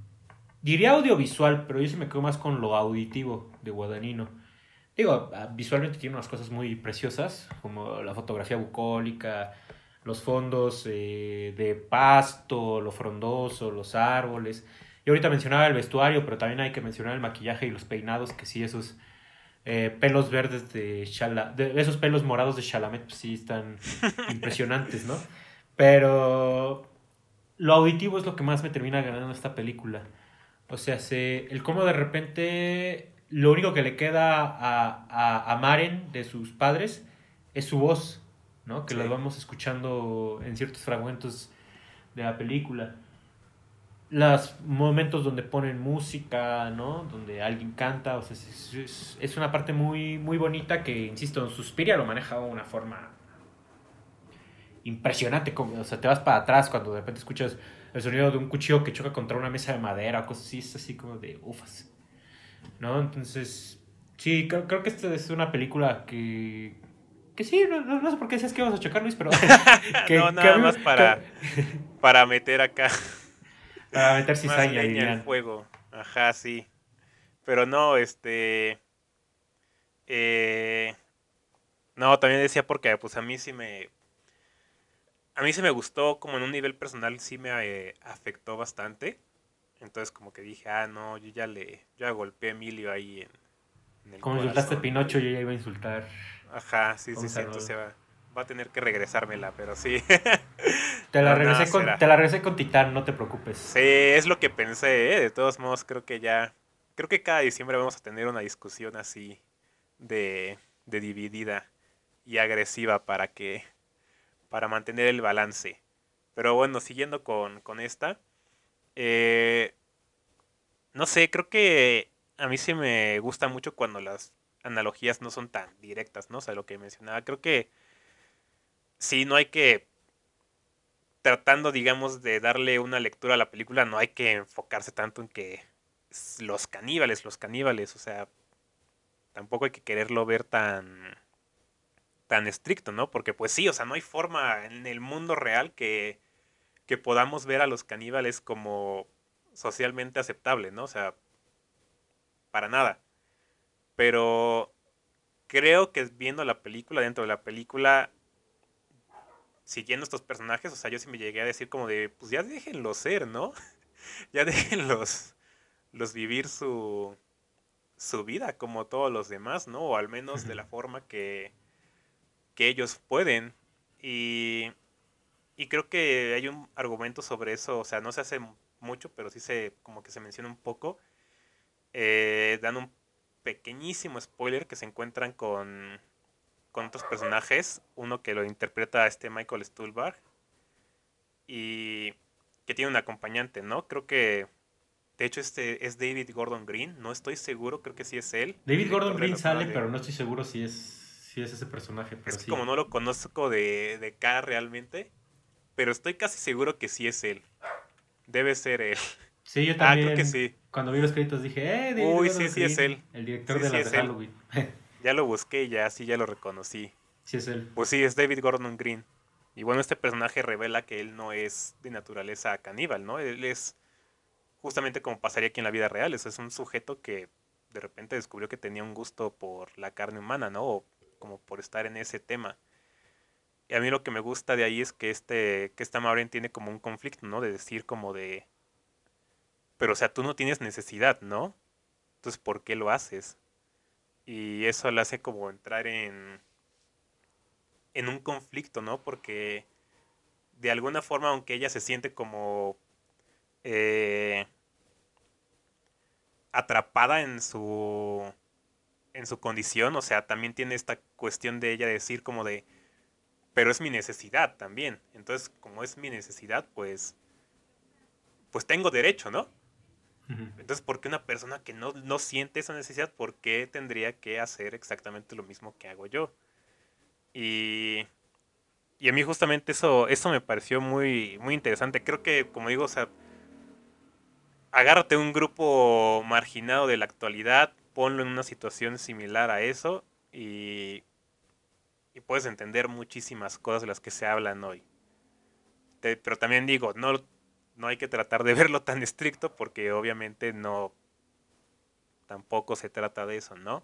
diría audiovisual, pero yo sí me quedo más con lo auditivo de Guadagnino. Digo, ah, visualmente tiene unas cosas muy preciosas, como la fotografía bucólica, los fondos eh, de pasto, lo frondoso, los árboles. Y ahorita mencionaba el vestuario, pero también hay que mencionar el maquillaje y los peinados, que sí, esos eh, pelos verdes de, Shala, de esos pelos morados de Chalamet, pues sí están impresionantes, ¿no? Pero lo auditivo es lo que más me termina ganando esta película. O sea, se, el cómo de repente lo único que le queda a, a, a Maren de sus padres es su voz. Que las vamos escuchando en ciertos fragmentos de la película. Los momentos donde ponen música, ¿no? Donde alguien canta, o sea, es, una parte muy, muy bonita que, insisto, en Suspiria lo maneja de una forma impresionante. Como, o sea, te vas para atrás cuando de repente escuchas el sonido de un cuchillo que choca contra una mesa de madera o cosas así, es así como de ufas. ¿No? Entonces, sí, creo, creo que esta es una película que, que sí, no, sé por qué decías que íbamos a chocar, Luis, pero. no, nada más para, para meter acá. Para meter cizaña y el fuego. Ajá, sí. Pero no, este. Eh, no, también decía porque pues a mí sí me. A mí sí me gustó, como en un nivel personal sí me eh, afectó bastante. Entonces como que dije, ah, no, yo ya le, yo ya golpeé a Emilio ahí en, en el Como insultaste a Pinocho, yo ya iba a insultar. Ajá, sí, sí, sí, entonces va, va, a tener que regresármela, pero sí. te, la regresé con, te la regresé con Titán, no te preocupes. Sí, es lo que pensé, ¿eh? de todos modos creo que ya, creo que cada diciembre vamos a tener una discusión así de, de dividida y agresiva para que, para mantener el balance. Pero bueno, siguiendo con, con esta, eh, no sé, creo que a mí sí me gusta mucho cuando las analogías no son tan directas, ¿no? O sea, lo que mencionaba, creo que sí, no hay que, tratando, digamos, de darle una lectura a la película, no hay que enfocarse tanto en que los caníbales, los caníbales, o sea, tampoco hay que quererlo ver tan tan estricto, ¿no? Porque pues sí, o sea, no hay forma en el mundo real que, que podamos ver a los caníbales como socialmente aceptable, ¿no? O sea, para nada. Pero creo que viendo la película, dentro de la película, siguiendo estos personajes, o sea, yo sí me llegué a decir como de, pues ya déjenlos ser, ¿no? ya déjenlos los vivir su, su vida como todos los demás, ¿no? O al menos de la forma que, que ellos pueden. Y, y creo que hay un argumento sobre eso, o sea, no se hace mucho, pero sí se, como que se menciona un poco. Eh, dan un pequeñísimo spoiler que se encuentran con, con otros personajes. Uno que lo interpreta este Michael Stuhlbarg. Y que tiene un acompañante, ¿no? Creo que. De hecho, este es David Gordon Green. No estoy seguro, creo que sí es él. David Gordon Green sale, pero no estoy seguro si es, si es ese personaje. Pero es como no lo conozco de, de cara realmente. Pero estoy casi seguro que sí es él. Debe ser él. Sí, yo también. Ah, creo que sí. Cuando vi los créditos dije, eh, David Uy, sí, sí es él. El director de la de Halloween. ya lo busqué y ya, sí, ya lo reconocí. Sí es él. Pues sí, es David Gordon Green. Y bueno, este personaje revela que él no es de naturaleza caníbal, ¿no? Él es justamente como pasaría aquí en la vida real. Es, es un sujeto que de repente descubrió que tenía un gusto por la carne humana, ¿no? O como por estar en ese tema. Y a mí lo que me gusta de ahí es que este, que esta Maureen tiene como un conflicto, ¿no? De decir como de, pero, o sea, tú no tienes necesidad, ¿no? Entonces, ¿por qué lo haces? Y eso le hace como entrar en, en un conflicto, ¿no? Porque de alguna forma, aunque ella se siente como eh, atrapada en su en su condición, o sea, también tiene esta cuestión de ella decir como de, pero es mi necesidad también. Entonces, como es mi necesidad, pues, pues tengo derecho, ¿no? Entonces, ¿por qué una persona que no, no, siente esa necesidad, por qué tendría que hacer exactamente lo mismo que hago yo? Y, y a mí justamente eso, eso me pareció muy, muy interesante. Creo que, como digo, o sea, agárrate un grupo marginado de la actualidad, ponlo en una situación similar a eso y, y puedes entender muchísimas cosas de las que se hablan hoy. pero también digo, no, no hay que tratar de verlo tan estricto porque obviamente no, tampoco se trata de eso, ¿no?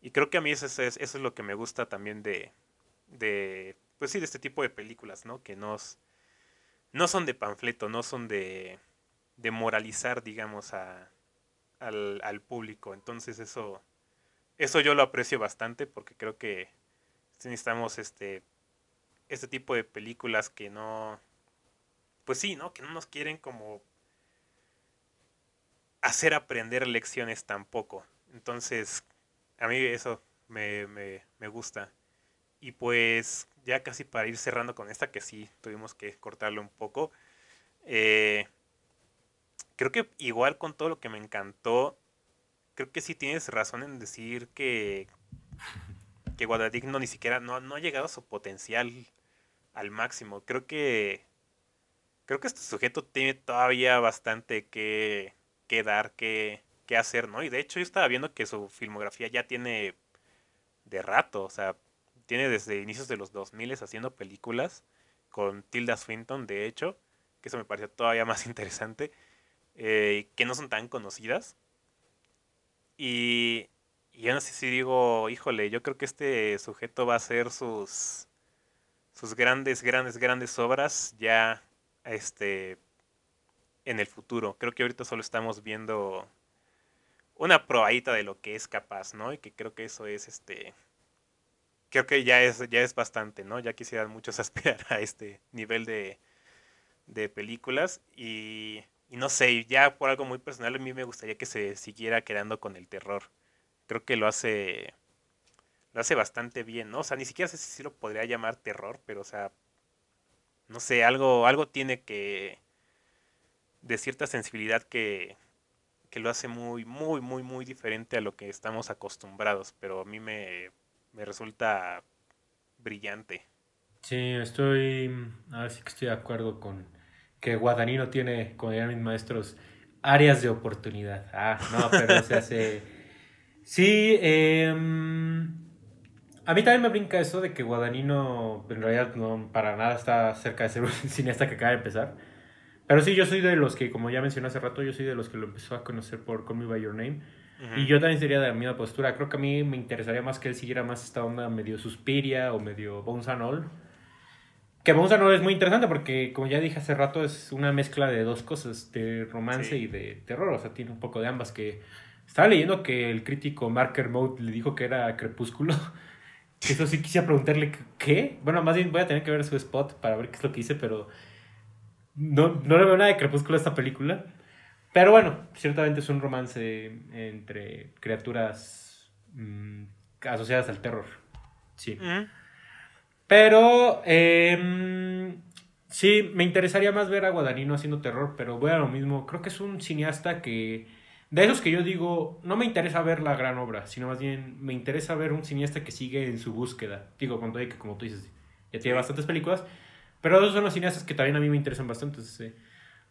Y creo que a mí eso es, eso es lo que me gusta también de, de, pues sí, de este tipo de películas, ¿no? Que nos, no son de panfleto, no son de, de moralizar, digamos, a, al, al, público. Entonces eso, eso yo lo aprecio bastante porque creo que necesitamos este, este tipo de películas que no, pues sí, ¿no? Que no nos quieren como hacer aprender lecciones tampoco. Entonces, a mí eso me, me, me gusta. Y pues ya casi para ir cerrando con esta, que sí tuvimos que cortarlo un poco. Eh, creo que igual con todo lo que me encantó, creo que sí tienes razón en decir que, que Guadadigno ni siquiera no, no ha llegado a su potencial al máximo. Creo que creo que este sujeto tiene todavía bastante que, que dar, que, que hacer, ¿no? Y de hecho yo estaba viendo que su filmografía ya tiene de rato, o sea, tiene desde inicios de los 2000 haciendo películas con Tilda Swinton, de hecho, que eso me pareció todavía más interesante. Eh, que no son tan conocidas. Y, y no sé si digo, híjole, yo creo que este sujeto va a hacer sus, sus grandes, grandes, grandes obras ya este, en el futuro. Creo que ahorita solo estamos viendo una probadita de lo que es capaz, ¿no? Y que creo que eso es este creo que ya es ya es bastante, ¿no? Ya quisieran muchos aspirar a este nivel de de películas y y no sé, ya por algo muy personal, a mí me gustaría que se siguiera quedando con el terror. Creo que lo hace. Lo hace bastante bien, ¿no? O sea, ni siquiera sé si lo podría llamar terror, pero, o sea. No sé, algo, algo tiene que. de cierta sensibilidad que. que lo hace muy, muy, muy, muy diferente a lo que estamos acostumbrados. Pero a mí me. me resulta brillante. Sí, estoy. Ahora sí que estoy de acuerdo con que Guadagnino tiene, como dirían mis maestros, áreas de oportunidad. Ah, no, pero se hace... Sí, eh, a mí también me brinca eso de que Guadagnino en realidad no para nada está cerca de ser un cineasta que acaba de empezar. Pero sí, yo soy de los que, como ya mencioné hace rato, yo soy de los que lo empezó a conocer por Call Me By Your Name. Y yo también sería de la misma postura. Creo que a mí me interesaría más que él siguiera más esta onda medio Suspiria o medio Bones and All que Bones no es muy interesante porque, como ya dije hace rato, es una mezcla de dos cosas, de romance y de terror. O sea, tiene un poco de ambas. Que estaba leyendo que el crítico Marker Mode le dijo que era Crepúsculo. Eso sí quisiera preguntarle qué. Bueno, más bien voy a tener que ver su spot para ver qué es lo que dice, pero no, no le veo nada de Crepúsculo a esta película. Pero bueno, ciertamente es un romance entre criaturas mm, asociadas al terror. Sí. Pero eh, sí, me interesaría más ver a Guadagnino haciendo terror, pero voy a lo mismo. Creo que es un cineasta que, de esos que yo digo, no me interesa ver la gran obra, sino más bien me interesa ver un cineasta que sigue en su búsqueda. Digo, cuando hay que, como tú dices, ya tiene bastantes películas, pero esos son los cineastas que también a mí me interesan bastante.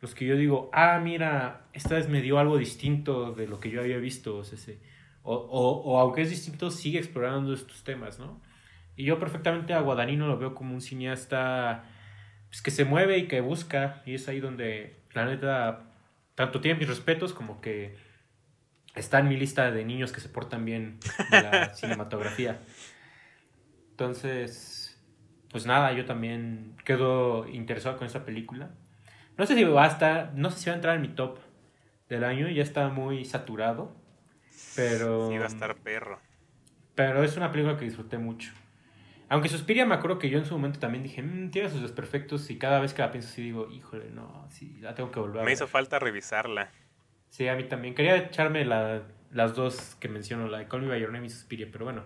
los que yo digo, ah, mira, esta vez me dio algo distinto de lo que yo había visto. O, o, o aunque es distinto, sigue explorando estos temas, ¿no? Y yo perfectamente a Guadagnino lo veo como un cineasta pues, que se mueve y que busca. Y es ahí donde, la neta, tanto tiene mis respetos como que está en mi lista de niños que se portan bien de la cinematografía. Entonces, pues nada, yo también quedo interesado con esa película. No sé si va a estar, no sé si va a entrar en mi top del año, ya está muy saturado, pero... Sí, va a estar perro. Pero es una película que disfruté mucho. Aunque Suspiria me acuerdo que yo en su momento también dije, mmm, tiene sus desperfectos y cada vez que la pienso así digo, híjole, no, sí, la tengo que volver a Me ver". hizo falta revisarla. Sí, a mí también. Quería echarme la- las dos que menciono, la de Call Me By Your Name y Suspiria, pero bueno.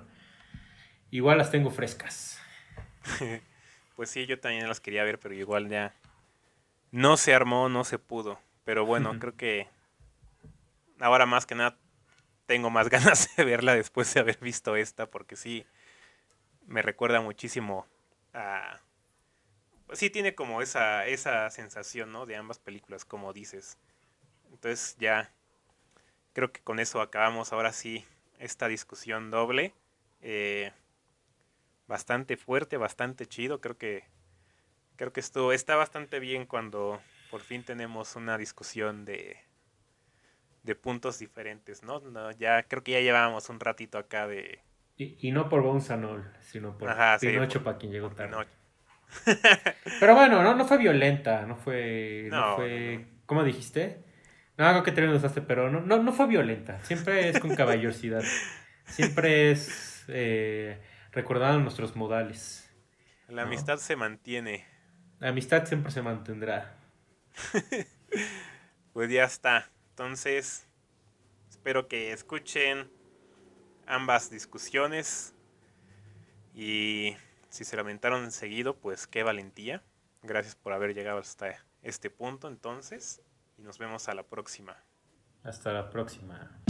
Igual las tengo frescas. Pues sí, yo también las quería ver, pero igual ya no se armó, no se pudo. Pero bueno, creo que ahora más que nada tengo más ganas de verla después de haber visto esta, porque sí me recuerda muchísimo a... Pues sí tiene como esa, esa sensación, ¿no? De ambas películas, como dices. Entonces ya creo que con eso acabamos ahora sí esta discusión doble. Eh, bastante fuerte, bastante chido. Creo que creo que esto está bastante bien cuando por fin tenemos una discusión de de puntos diferentes, ¿no? No, ya creo que ya llevábamos un ratito acá de Y, y no por All, sino por Ajá, sí, Pinocho por- para quien llegó tarde. Pero bueno, no, no fue violenta, no fue... No, No, fue... no. ¿Cómo dijiste? No, algo que término usaste, pero no, no, no fue violenta. Siempre es con caballerosidad. Siempre es eh, recordando nuestros modales. la amistad se mantiene. La amistad siempre se mantendrá. Pues ya está. Entonces, espero que escuchen ambas discusiones. Y si se lamentaron seguido, pues qué valentía. Gracias por haber llegado hasta este punto entonces. Y nos vemos a la próxima. Hasta la próxima.